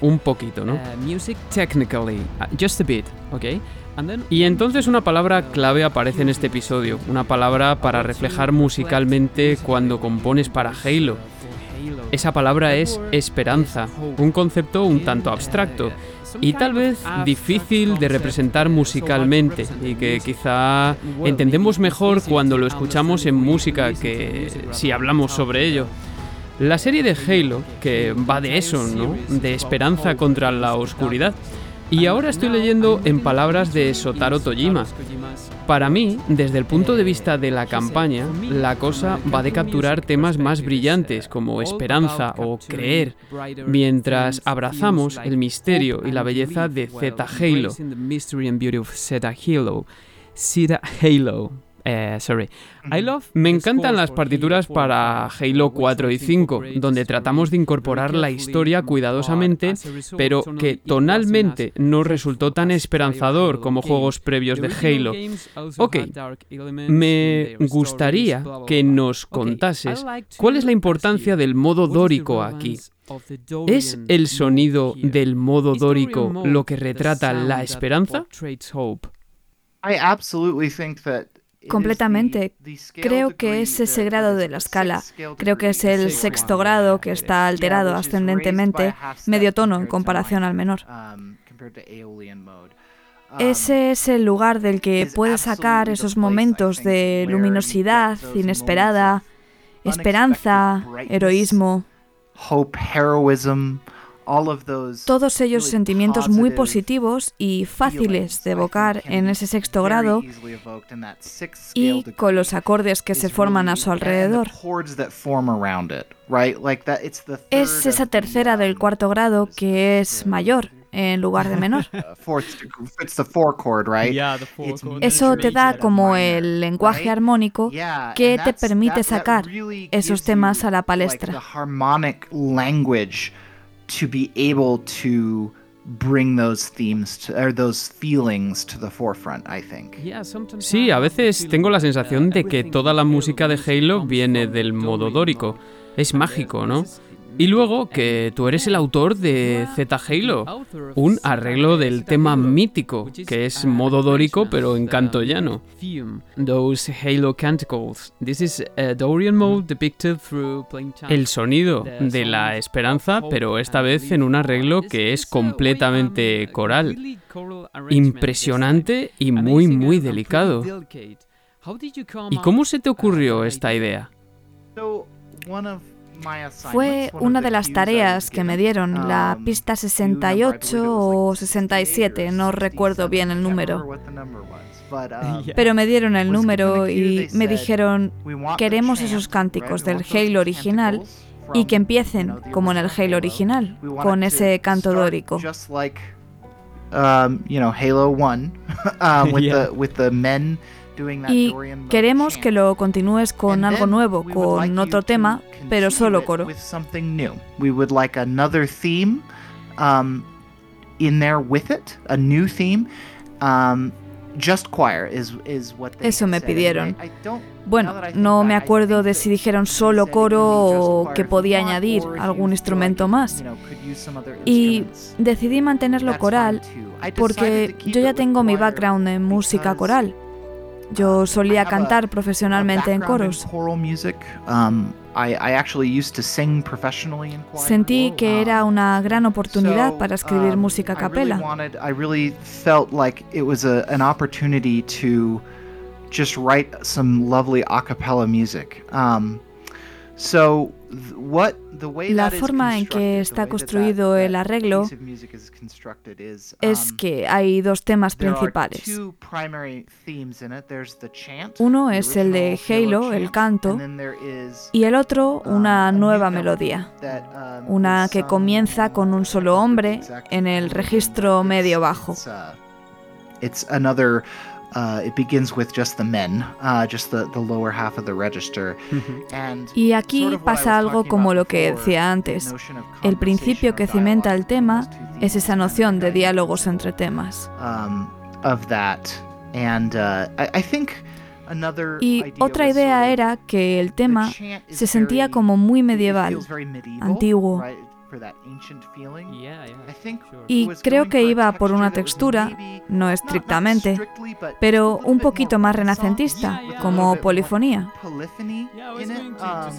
un poquito, ¿no? Music technically, uh, just a bit, ¿ok? Y entonces una palabra clave aparece en este episodio, una palabra para reflejar musicalmente cuando compones para Halo. Esa palabra es esperanza, un concepto un tanto abstracto y tal vez difícil de representar musicalmente y que quizá entendemos mejor cuando lo escuchamos en música que si hablamos sobre ello. La serie de Halo, que va de eso, ¿no? De esperanza contra la oscuridad. Y ahora estoy leyendo en palabras de Sotaro Tojima, para mí, desde el punto de vista de la campaña, la cosa va de capturar temas más brillantes como esperanza o creer, mientras abrazamos el misterio y la belleza de Zeta Halo. Zeta Halo. Eh, sorry. Me encantan las partituras para Halo 4 y 5, donde tratamos de incorporar la historia cuidadosamente, pero que tonalmente no resultó tan esperanzador como juegos previos de Halo. Ok, me gustaría que nos contases cuál es la importancia del modo dórico aquí. ¿Es el sonido del modo dórico lo que retrata la esperanza? I absolutely think that Completamente. Creo que es ese grado de la escala. Creo que es el sexto grado que está alterado ascendentemente, medio tono en comparación al menor. Ese es el lugar del que puedes sacar esos momentos de luminosidad inesperada, esperanza, heroísmo. Todos ellos sentimientos muy positivos y fáciles de evocar en ese sexto grado y con los acordes que se forman a su alrededor. Es esa tercera del cuarto grado que es mayor en lugar de menor. Eso te da como el lenguaje armónico que te permite sacar esos temas a la palestra to be able to bring those themes to, or those feelings to the forefront, I think. Sí, a veces tengo la sensación de que toda la música de Halo viene del modo dórico. Es mágico, ¿no? Y luego que tú eres el autor de Z Halo, un arreglo del tema mítico, que es modo dórico pero en canto llano. Those Halo canticles. This is a Dorian mode depicted through El sonido de la esperanza, pero esta vez en un arreglo que es completamente coral. Impresionante y muy muy delicado. ¿Y cómo se te ocurrió esta idea? Fue una de las tareas que me dieron, la um, pista 68 o 67, no recuerdo bien el número. Um, Pero me dieron el número y me dijeron, queremos esos cánticos del Halo original y que empiecen como en el Halo original, con ese canto dórico. Y queremos que lo continúes con algo nuevo, con otro tema, pero solo coro. Um. Um, Eso me pidieron. Bueno, no me acuerdo de si dijeron solo coro o que podía añadir algún instrumento más. Y decidí mantenerlo coral porque yo ya tengo mi background en música coral. Yo solía cantar profesionalmente en coros. Um, Sentí que era una gran oportunidad para escribir um, música a capela. just write some lovely a cappella music. Um, so la forma en que está construido el arreglo es um, que hay dos temas principales. Uno es el de Halo, el canto, y el otro um, una nueva melodía, um, una que comienza con un solo hombre en el registro medio bajo. Y aquí pasa algo como lo que decía antes. El principio que cimenta el tema es esa noción de diálogos entre temas. Um, uh, y otra idea era que el tema se sentía como muy medieval, antiguo. Y creo que iba por una textura, no estrictamente, pero un poquito más renacentista, como polifonía. Um,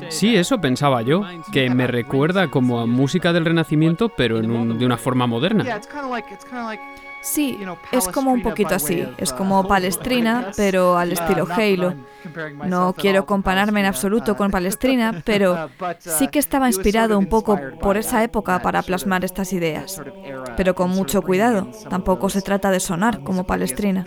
sí, eso pensaba yo, que me recuerda como a música del Renacimiento, pero en de una forma moderna. Sí, es como un poquito así, es como Palestrina, pero al estilo Halo. No quiero compararme en absoluto con Palestrina, pero sí que estaba inspirado un poco por esa época para plasmar estas ideas. Pero con mucho cuidado, tampoco se trata de sonar como Palestrina.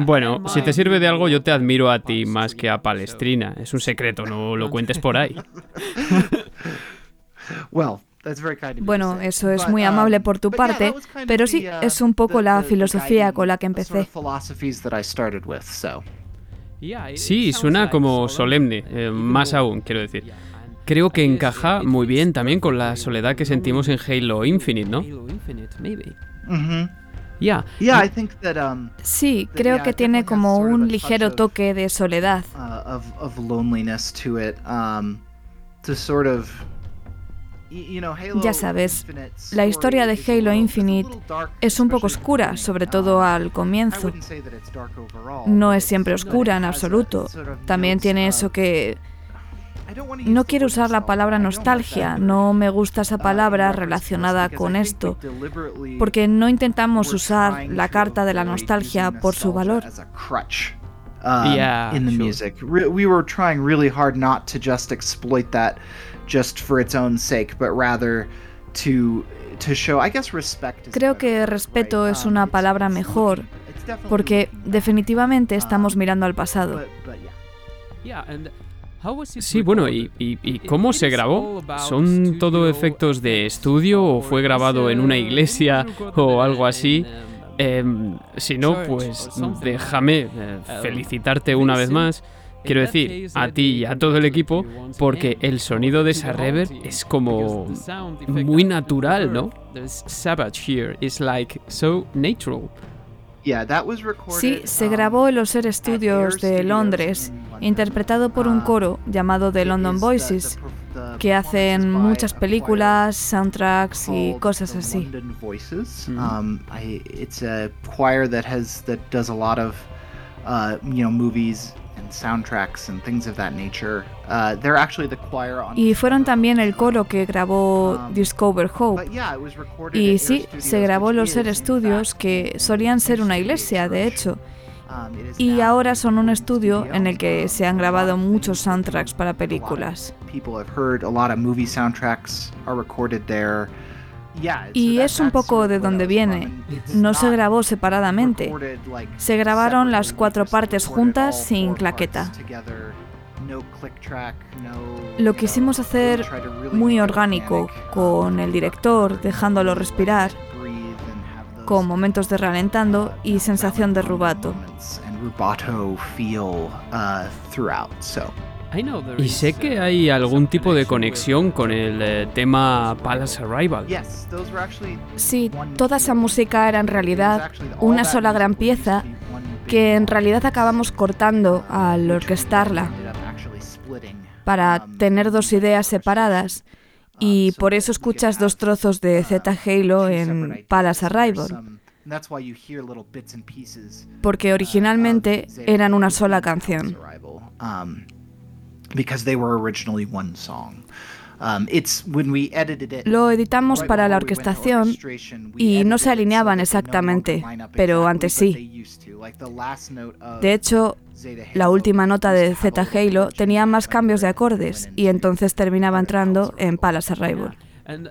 Bueno, si te sirve de algo, yo te admiro a ti más que a Palestrina. Es un secreto, no lo cuentes por ahí. Bueno, eso es muy amable um, por tu parte, pero sí, uh, es un poco la filosofía con la que empecé. Sí, suena como solemne, eh, más aún, quiero decir. Creo que encaja muy bien también con la soledad que sentimos en Halo Infinite, ¿no? Sí, creo que tiene como un ligero toque de soledad. Ya sabes, la historia de Halo Infinite es un poco oscura, sobre todo um, al comienzo. No es siempre oscura en absoluto. También tiene eso que... No quiero usar la palabra nostalgia, no me gusta esa palabra relacionada con esto, porque no intentamos usar la carta de la nostalgia por su valor. Um, in the music. We were trying really hard not to just exploit that Creo que respeto es una um, palabra mejor porque definitivamente estamos mirando al pasado. Sí, bueno, ¿y, cómo se grabó? ¿Son todo efectos de estudio o fue grabado en una iglesia o algo así? Em, si no, pues déjame eh, felicitarte una vez más. Quiero decir, a ti y a todo el equipo, porque el sonido de esa reverb es como muy natural, ¿no? Sí, se grabó en los Air Studios de Londres, interpretado por un coro llamado The London Voices, que hacen muchas películas, soundtracks y cosas así. Y fueron también el coro que grabó um, Discover Hope. Y sí, se grabó los Air Studios que solían ser una iglesia, de hecho. Um, y ahora son un estudio en el que se han grabado muchos soundtracks para películas. Y es un poco de donde viene. No se grabó separadamente. Se grabaron las cuatro partes juntas sin claqueta. Lo quisimos hacer muy orgánico, con el director dejándolo respirar, con momentos de ralentando y sensación de rubato. Y sé que hay algún tipo de conexión con el eh, tema Palace Arrival. Sí, toda esa música era en realidad una sola gran pieza que en realidad acabamos cortando al orquestarla para tener dos ideas separadas y por eso escuchas dos trozos de Z Halo en Palace Arrival. Porque originalmente eran una sola canción. Lo editamos para la orquestación y no se alineaban exactamente, pero antes sí. De hecho, la última nota de Z Halo tenía más cambios de acordes y entonces terminaba entrando en Palace Arrival.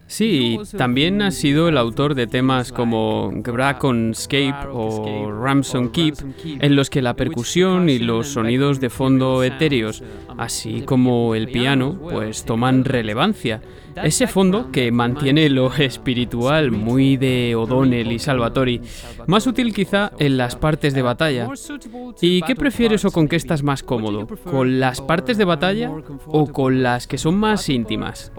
Sí, también ha sido el autor de temas como Gracon Escape o Ramson Keep, en los que la percusión y los sonidos de fondo etéreos, así como el piano, pues toman relevancia. Ese fondo que mantiene lo espiritual muy de O'Donnell y Salvatori, más útil quizá en las partes de batalla. ¿Y qué prefieres o con qué estás más cómodo? ¿Con las partes de batalla o con las que son más íntimas?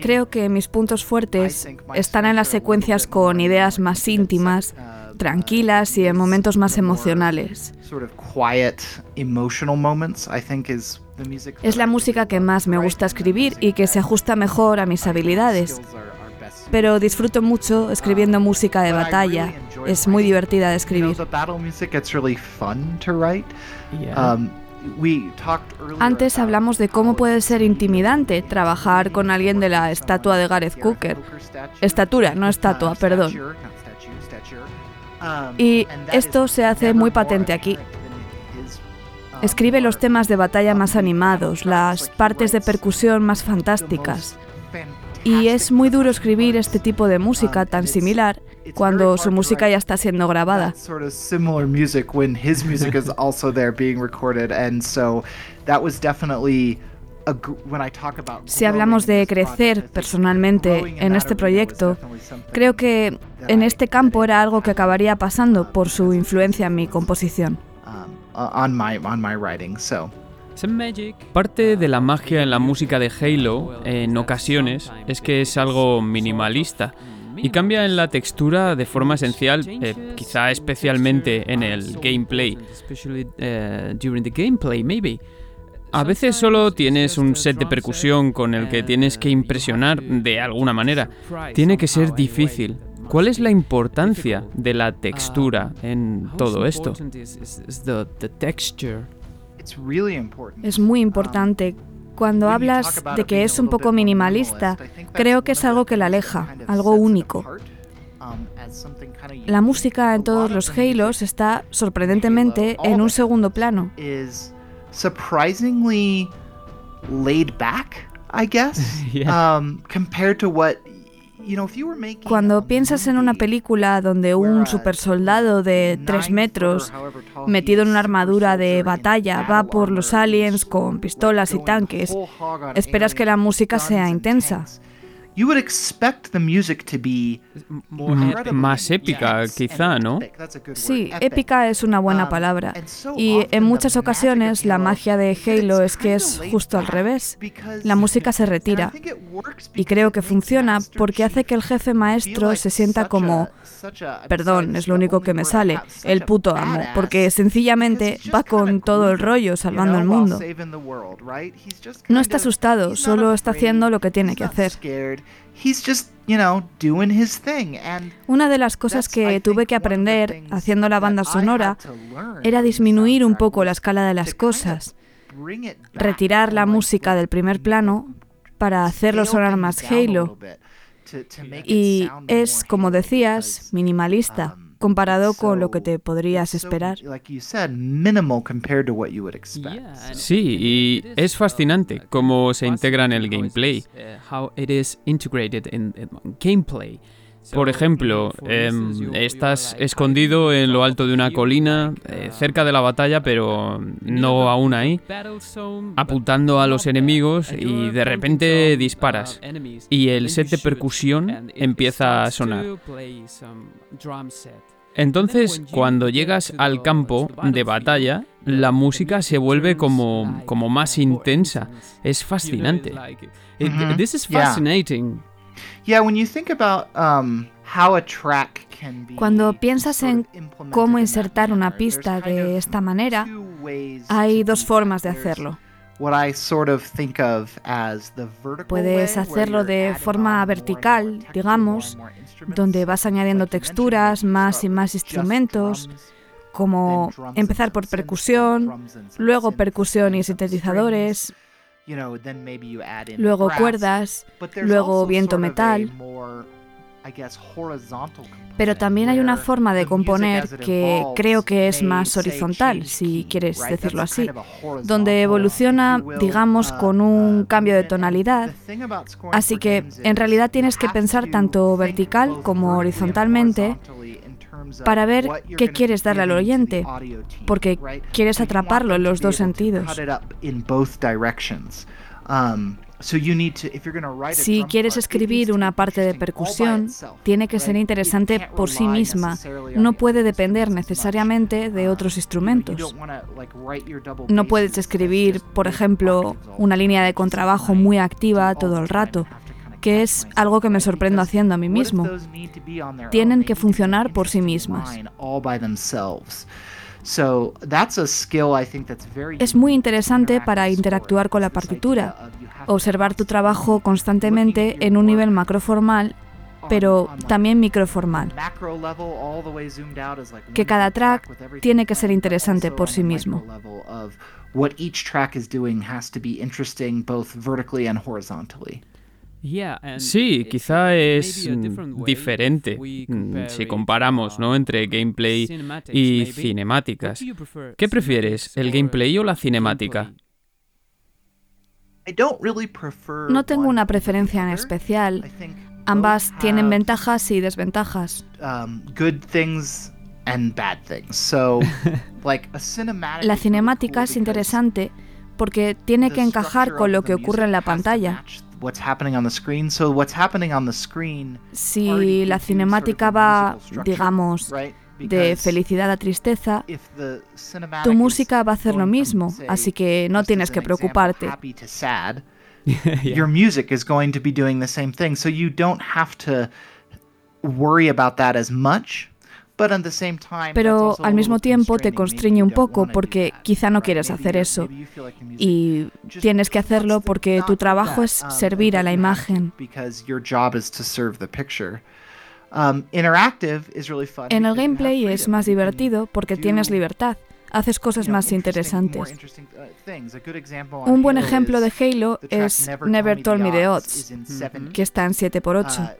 Creo que mis puntos fuertes están en las secuencias con ideas más íntimas, tranquilas y en momentos más emocionales. Es la música que más me gusta escribir y que se ajusta mejor a mis habilidades. Pero disfruto mucho escribiendo música de batalla. Es muy divertida de escribir. Antes hablamos de cómo puede ser intimidante trabajar con alguien de la estatua de Gareth Cooker. Estatura, no estatua, perdón. Y esto se hace muy patente aquí. Escribe los temas de batalla más animados, las partes de percusión más fantásticas. Y es muy duro escribir este tipo de música tan similar cuando su música ya está siendo grabada. Si hablamos de crecer personalmente en este proyecto, creo que en este campo era algo que acabaría pasando por su influencia en mi composición. Parte de la magia en la música de Halo, en ocasiones, es que es algo minimalista y cambia en la textura de forma esencial, eh, quizá especialmente en el gameplay. A veces solo tienes un set de percusión con el que tienes que impresionar de alguna manera. Tiene que ser difícil. ¿Cuál es la importancia de la textura en todo esto? Es muy importante. Cuando hablas de que es un poco minimalista, creo que es algo que la aleja, algo único. La música en todos los Halos está sorprendentemente en un segundo plano surprisingly laid back, I guess, um, compared to what cuando piensas en una película donde un supersoldado de 3 metros, metido en una armadura de batalla, va por los aliens con pistolas y tanques, esperas que la música sea intensa más épica, quizá, ¿no? Sí, épica es una buena um, palabra. Y en muchas ocasiones la magia de Halo es que es justo al revés. La música se retira. Y creo que funciona porque hace que el jefe maestro se sienta como, perdón, es lo único que me sale, el puto amo, porque sencillamente va con todo el rollo salvando el mundo. No está asustado, solo está haciendo lo que tiene que hacer. Una de las cosas que tuve que aprender haciendo la banda sonora era disminuir un poco la escala de las cosas, retirar la música del primer plano para hacerlo sonar más Halo. Y es, como decías, minimalista um, comparado con lo que te podrías esperar. Sí, y es fascinante cómo se integra en el gameplay. Por ejemplo, em, estás escondido en lo alto de una colina, eh, cerca de la batalla, pero no aún ahí, apuntando a los enemigos y de repente disparas. Y el set de percusión empieza a sonar. Entonces, cuando llegas al campo de batalla, la música se vuelve como, como más intensa. Es fascinante. This is fascinating. Cuando piensas en cómo insertar una pista de esta manera, hay dos formas de hacerlo. Puedes hacerlo de forma vertical, digamos, donde vas añadiendo texturas, más y más instrumentos, como empezar por percusión, luego percusión y sintetizadores, luego cuerdas, luego viento metal. Pero también hay una forma de componer que creo que es más horizontal, si quieres decirlo así, donde evoluciona, digamos, uh, con un uh, cambio de tonalidad. Así que en realidad tienes que pensar tanto vertical como horizontalmente para ver qué quieres darle al oyente, porque quieres atraparlo en los dos sentidos. Si quieres escribir una parte de percusión, tiene que ser interesante por sí misma. No puede depender necesariamente de otros instrumentos. No puedes escribir, por ejemplo, una línea de contrabajo muy activa todo el rato que es algo que me sorprendo haciendo a mí mismo. Tienen que funcionar por sí mismas. Es muy interesante para interactuar con la partitura, observar tu trabajo constantemente en un nivel macroformal pero también microformal. Que cada track tiene que ser interesante por sí mismo. Sí, quizá es diferente mm, si comparamos ¿no? entre gameplay y cinemáticas. ¿Qué prefieres, el gameplay o la cinemática? No tengo una preferencia en especial. Ambas tienen ventajas y desventajas. La cinemática es interesante porque tiene que encajar con lo que ocurre en la pantalla. Si la cinemática va, digamos, de felicidad a tristeza, tu música va a hacer lo mismo, así que no tienes que preocuparte. Your music is going to be doing the same thing, so you don't have to worry about that as much. Pero al mismo tiempo te constriñe un poco porque quizá no quieres hacer eso y tienes que hacerlo porque tu trabajo es servir a la imagen. En el gameplay es más divertido porque tienes libertad, haces cosas más interesantes. Un buen ejemplo de Halo es Never Told Me the Odds, que está en 7x8.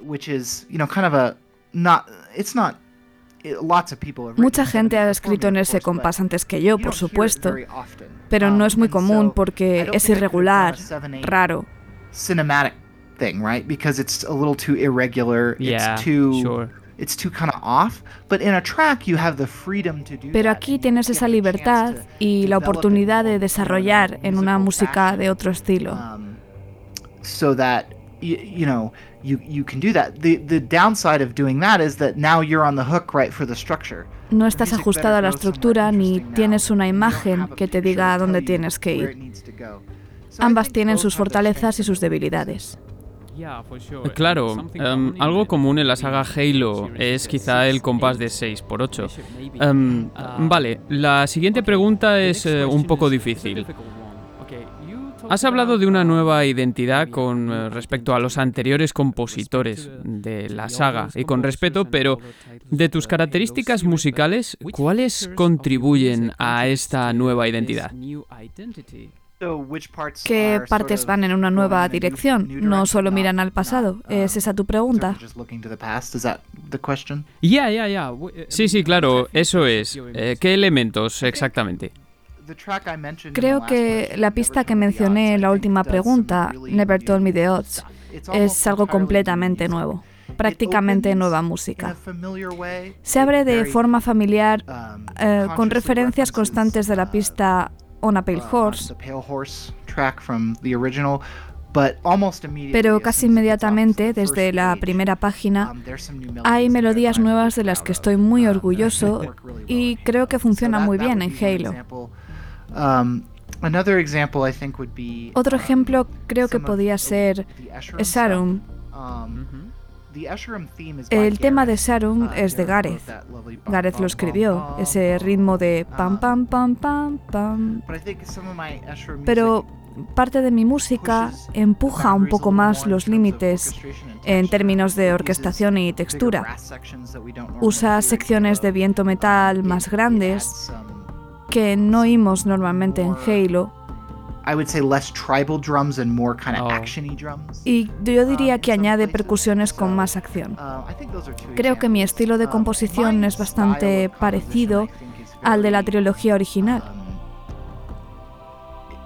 Mucha gente ha escrito en ese compás antes que yo, por supuesto, pero no es muy común porque es irregular, raro. Pero aquí tienes esa libertad y la oportunidad de desarrollar en una música de otro estilo. Um, so that you know you you can do that. The the downside of doing that is that now you're on the hook right for the structure. No estás ajustado a la estructura ni tienes una imagen que te diga a dónde tienes que ir. Ambas tienen sus fortalezas y sus debilidades. Claro, um, algo común en la saga Halo es quizá el compás de 6x8. Um, vale, la siguiente pregunta es uh, un poco difícil. Has hablado de una nueva identidad con eh, respecto a los anteriores compositores de la saga y con respeto, pero de tus características musicales, ¿cuáles contribuyen a esta nueva identidad? ¿Qué partes van en una nueva dirección? No solo miran al pasado. ¿Es esa tu pregunta? Sí, sí, claro, eso es. Eh, ¿Qué elementos exactamente? Creo que la pista que mencioné en la última pregunta, Never Told Me the Odds, es algo completamente nuevo, prácticamente nueva música. Se abre de forma familiar um, eh, con referencias constantes de la pista On a Pale uh, Horse, pero casi inmediatamente, desde la primera página, um, hay melodías nuevas de las que estoy muy uh, orgulloso y creo que funciona muy bien en Halo. Um, Otro ejemplo creo que podía ser Sarum. Um, El tema de Sarum uh, es de Gareth. Gareth lo escribió, ese ritmo de pam pam pam pam pam. Pero parte de mi música empuja un poco más los límites en términos de orquestación y textura. Usa secciones de viento metal más grandes que no oímos normalmente en Halo. Y yo diría que añade percusiones con más acción. Creo que mi estilo de composición es bastante parecido al de la trilogía original.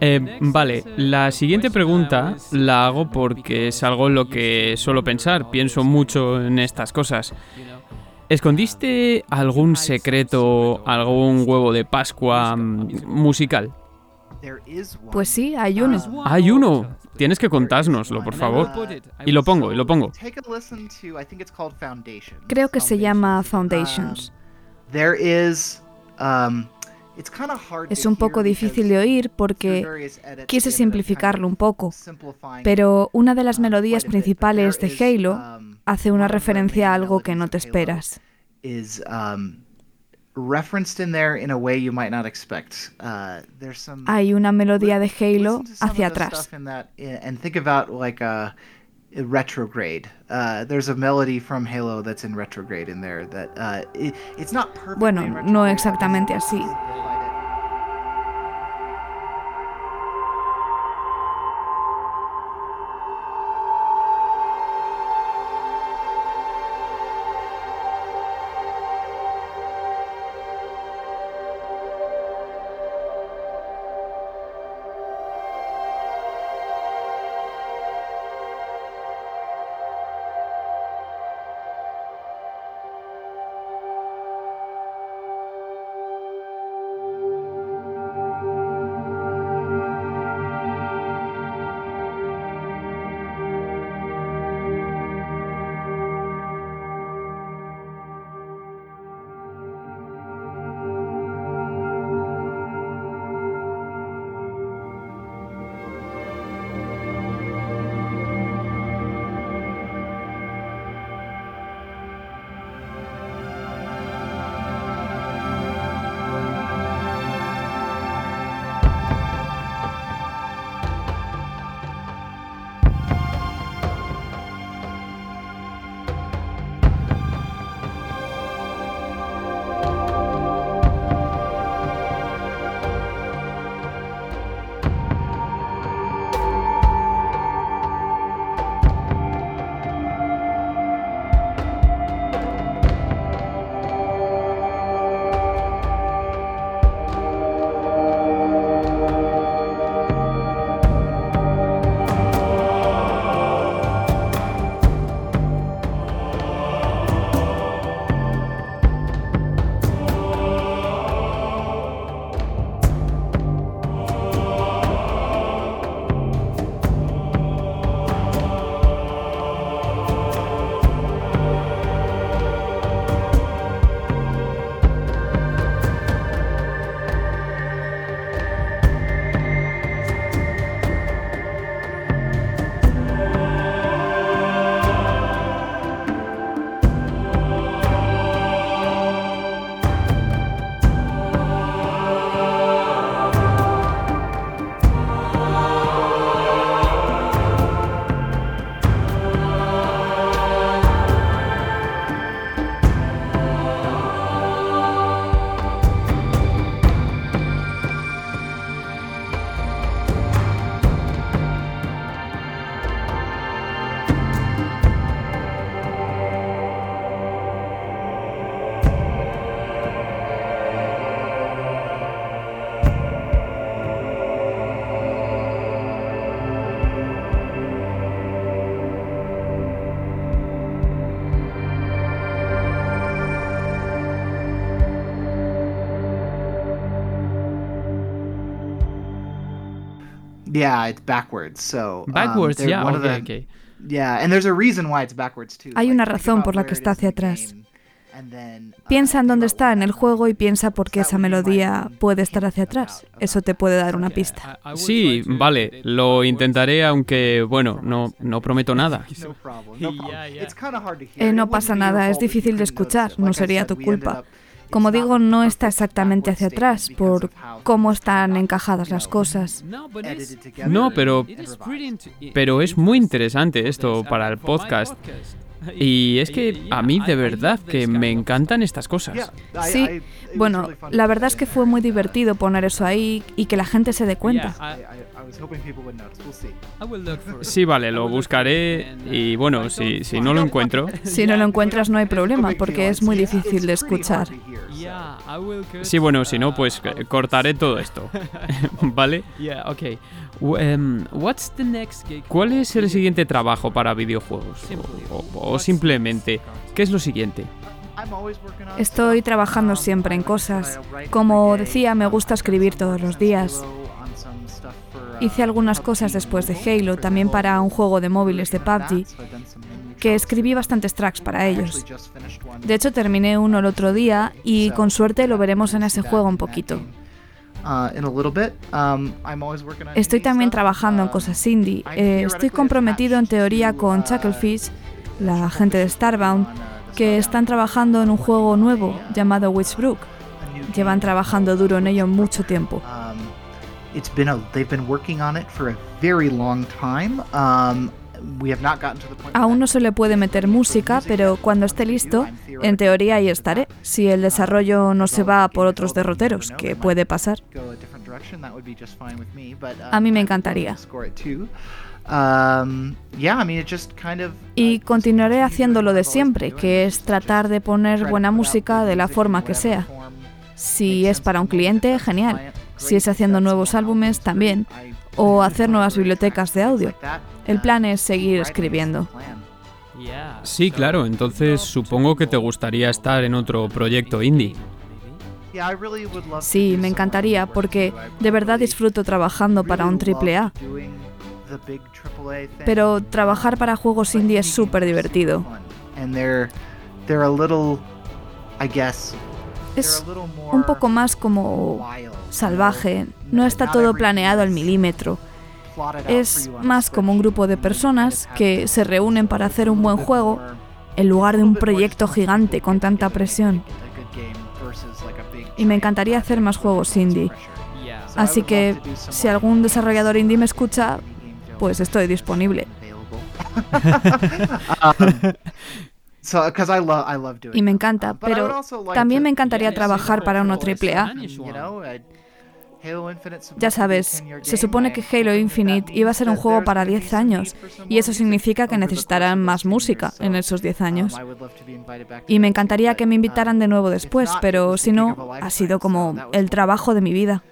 Eh, vale, la siguiente pregunta la hago porque es algo en lo que suelo pensar, pienso mucho en estas cosas. ¿Escondiste algún secreto, algún huevo de Pascua mm, musical? Pues sí, hay uno. Hay uno. Tienes que contárnoslo, por favor. Y lo pongo, y lo pongo. Creo que se llama Foundations. Um, es un poco difícil de oír porque quise simplificarlo un poco, pero una de las melodías principales de Halo hace una referencia a algo que no te esperas. Hay una melodía de Halo hacia atrás. Retrograde. Uh, there's a melody from Halo that's in retrograde in there that uh, it, it's not perfect. Bueno, no exactamente así. Yeah, it's backwards. So um, backwards, yeah, okay, okay. Yeah, and there's a reason why it's backwards too. Hay una razón por la que está hacia atrás. Uh, piensa en dónde está en el juego y piensa por qué esa melodía puede estar hacia atrás. Eso te puede dar una pista. Sí, vale, lo intentaré, aunque, bueno, no, no prometo nada. Eh, no pasa nada, es difícil de escuchar, no sería tu culpa. Como digo, no está exactamente hacia atrás por cómo están encajadas las cosas. No, pero, pero es muy interesante esto para el podcast. Y es que a mí de verdad que me encantan estas cosas. Sí, bueno, la verdad es que fue muy divertido poner eso ahí y que la gente se dé cuenta. Sí, vale, lo buscaré y bueno, si, si no lo encuentro... Si no lo encuentras no hay problema porque es muy difícil de escuchar. Sí, bueno, si no, pues cortaré todo esto. ¿Vale? Um, ¿Cuál es el siguiente trabajo para videojuegos? o simplemente, ¿qué es lo siguiente? Estoy trabajando siempre en cosas. Como decía, me gusta escribir todos los días. Hice algunas cosas después de Halo, también para un juego de móviles de PUBG, que escribí bastantes tracks para ellos. De hecho, terminé uno el otro día y con suerte lo veremos en ese juego un poquito. Estoy también trabajando en cosas indie. Eh, estoy comprometido en teoría con Chucklefish, la gente de Starbound, que están trabajando en un juego nuevo llamado Witchbrook. Llevan trabajando duro en ello mucho tiempo. Um, Aún no se le puede meter música, pero cuando esté listo, en teoría ahí estaré, si el desarrollo no se va por otros derroteros, que puede pasar. A mí me encantaría. Y continuaré haciendo lo de siempre, que es tratar de poner buena música de la forma que sea. Si es para un cliente, genial. Si es haciendo nuevos álbumes, también. O hacer nuevas bibliotecas de audio. El plan es seguir escribiendo. Sí, claro, entonces supongo que te gustaría estar en otro proyecto indie. Sí, me encantaría porque de verdad disfruto trabajando para un AAA. Pero trabajar para juegos indie es súper divertido. Es un poco más como salvaje, no está todo planeado al milímetro. Es más como un grupo de personas que se reúnen para hacer un buen juego en lugar de un proyecto gigante con tanta presión. Y me encantaría hacer más juegos indie. Así que si algún desarrollador indie me escucha, pues estoy disponible. y me encanta, pero también me encantaría trabajar para uno triple A. Ya sabes, se supone que Halo Infinite iba a ser un juego para 10 años y eso significa que necesitarán más música en esos 10 años. Y me encantaría que me invitaran de nuevo después, pero si no, ha sido como el trabajo de mi vida.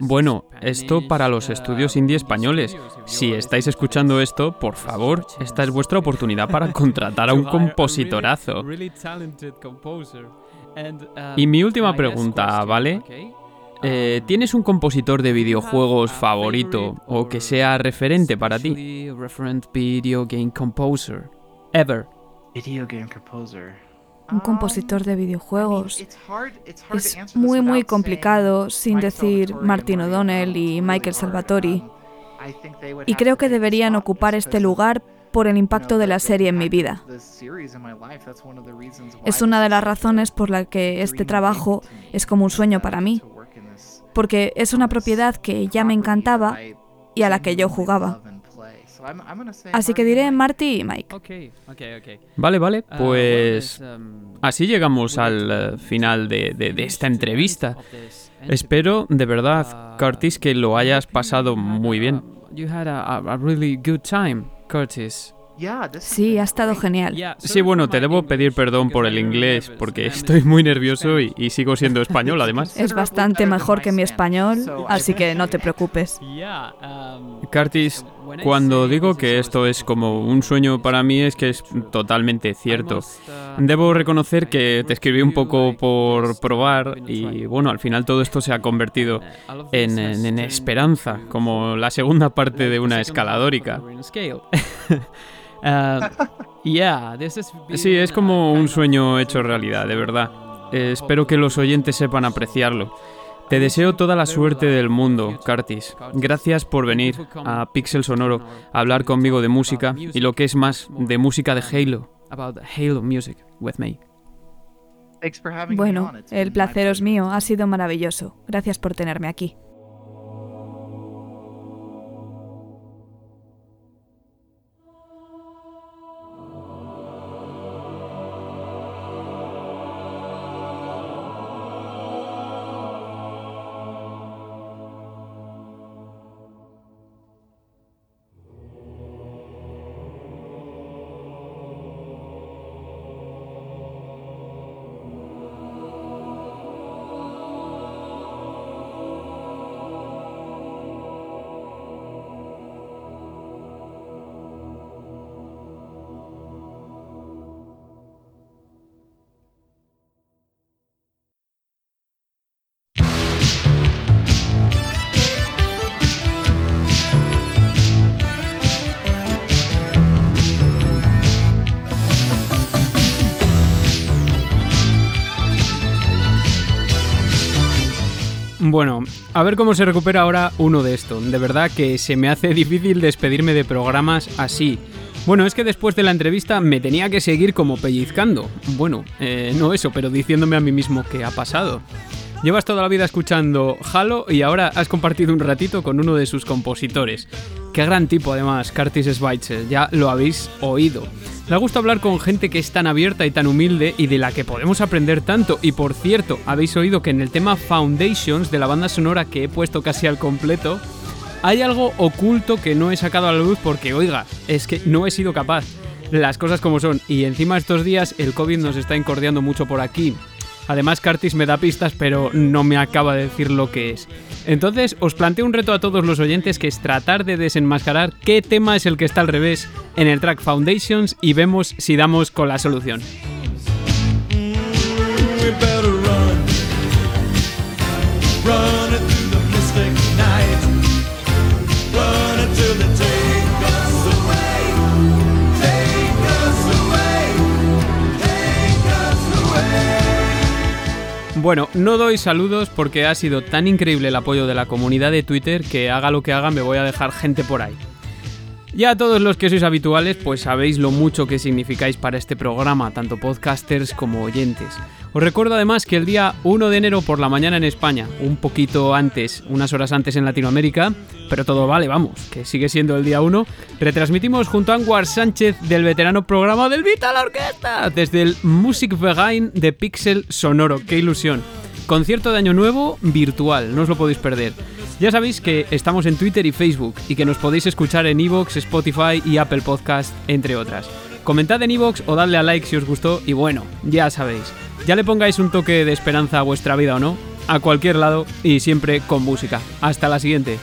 Bueno, esto para los estudios indie españoles. Si estáis escuchando esto, por favor, esta es vuestra oportunidad para contratar a un compositorazo. Y mi última pregunta, ¿vale? Eh, ¿Tienes un compositor de videojuegos favorito o que sea referente para ti? video game composer ever. Un compositor de videojuegos. Es muy muy complicado sin decir Martin O'Donnell y Michael Salvatori. Y creo que deberían ocupar este lugar por el impacto de la serie en mi vida. Es una de las razones por la que este trabajo es como un sueño para mí porque es una propiedad que ya me encantaba y a la que yo jugaba. Así que diré Marty y Mike. Vale, vale, uh, pues um, así llegamos al uh, final de, de, de esta entrevista. Espero, de verdad, Curtis, que lo hayas pasado muy bien. You had a, a really good time, Curtis. Sí, ha estado genial. Sí, bueno, te debo pedir perdón por el inglés, porque estoy muy nervioso y, sigo siendo español, además. Es bastante mejor que mi español, así que no te preocupes. Curtis, cuando digo que esto es como un sueño para mí, es que es totalmente cierto. Debo reconocer que te escribí un poco por probar y, bueno, al final todo esto se ha convertido en, en esperanza, como la segunda parte de una escaladórica. Uh, sí, es como un sueño hecho realidad, de verdad. espero que los oyentes sepan apreciarlo. Te deseo toda la suerte del mundo, Curtis. Gracias por venir a Pixel Sonoro a hablar conmigo de música y lo que es más, de música de Halo. Halo music with me. Bueno, el placer es mío, ha sido maravilloso. Gracias por tenerme aquí. Bueno, a ver cómo se recupera ahora uno de esto. De verdad que se me hace difícil despedirme de programas así. Bueno, es que después de la entrevista me tenía que seguir como pellizcando. Bueno, eh, no eso, pero diciéndome a mí mismo qué ha pasado. Llevas toda la vida escuchando Halo y ahora has compartido un ratito con uno de sus compositores. Qué gran tipo además, Curtis Schweitzer, ya lo habéis oído. Me gusta hablar con gente que es tan abierta y tan humilde y de la que podemos aprender tanto. Y por cierto, habéis oído que en el tema Foundations de la banda sonora que he puesto casi al completo, hay algo oculto que no he sacado a la luz porque, oiga, es que no he sido capaz. Las cosas como son. Y encima estos días el COVID nos está encordeando mucho por aquí. Además, Curtis me da pistas, pero no me acaba de decir lo que es. Entonces, os planteo un reto a todos los oyentes que es tratar de desenmascarar qué tema es el que está al revés en el track Foundations y vemos si damos con la solución. Bueno, no doy saludos porque ha sido tan increíble el apoyo de la comunidad de Twitter que haga lo que haga me voy a dejar gente por ahí. Ya todos los que sois habituales, pues sabéis lo mucho que significáis para este programa, tanto podcasters como oyentes. Os recuerdo además que el día 1 de enero por la mañana en España, un poquito antes, unas horas antes en Latinoamérica, pero todo vale, vamos, que sigue siendo el día 1, retransmitimos junto a Anwar Sánchez del veterano programa del Vital Orquesta, desde el Music Vegain de Pixel Sonoro, qué ilusión. Concierto de Año Nuevo virtual, no os lo podéis perder. Ya sabéis que estamos en Twitter y Facebook y que nos podéis escuchar en Evox, Spotify y Apple Podcast, entre otras. Comentad en Evox o dadle a like si os gustó y bueno, ya sabéis, ya le pongáis un toque de esperanza a vuestra vida o no, a cualquier lado y siempre con música. Hasta la siguiente.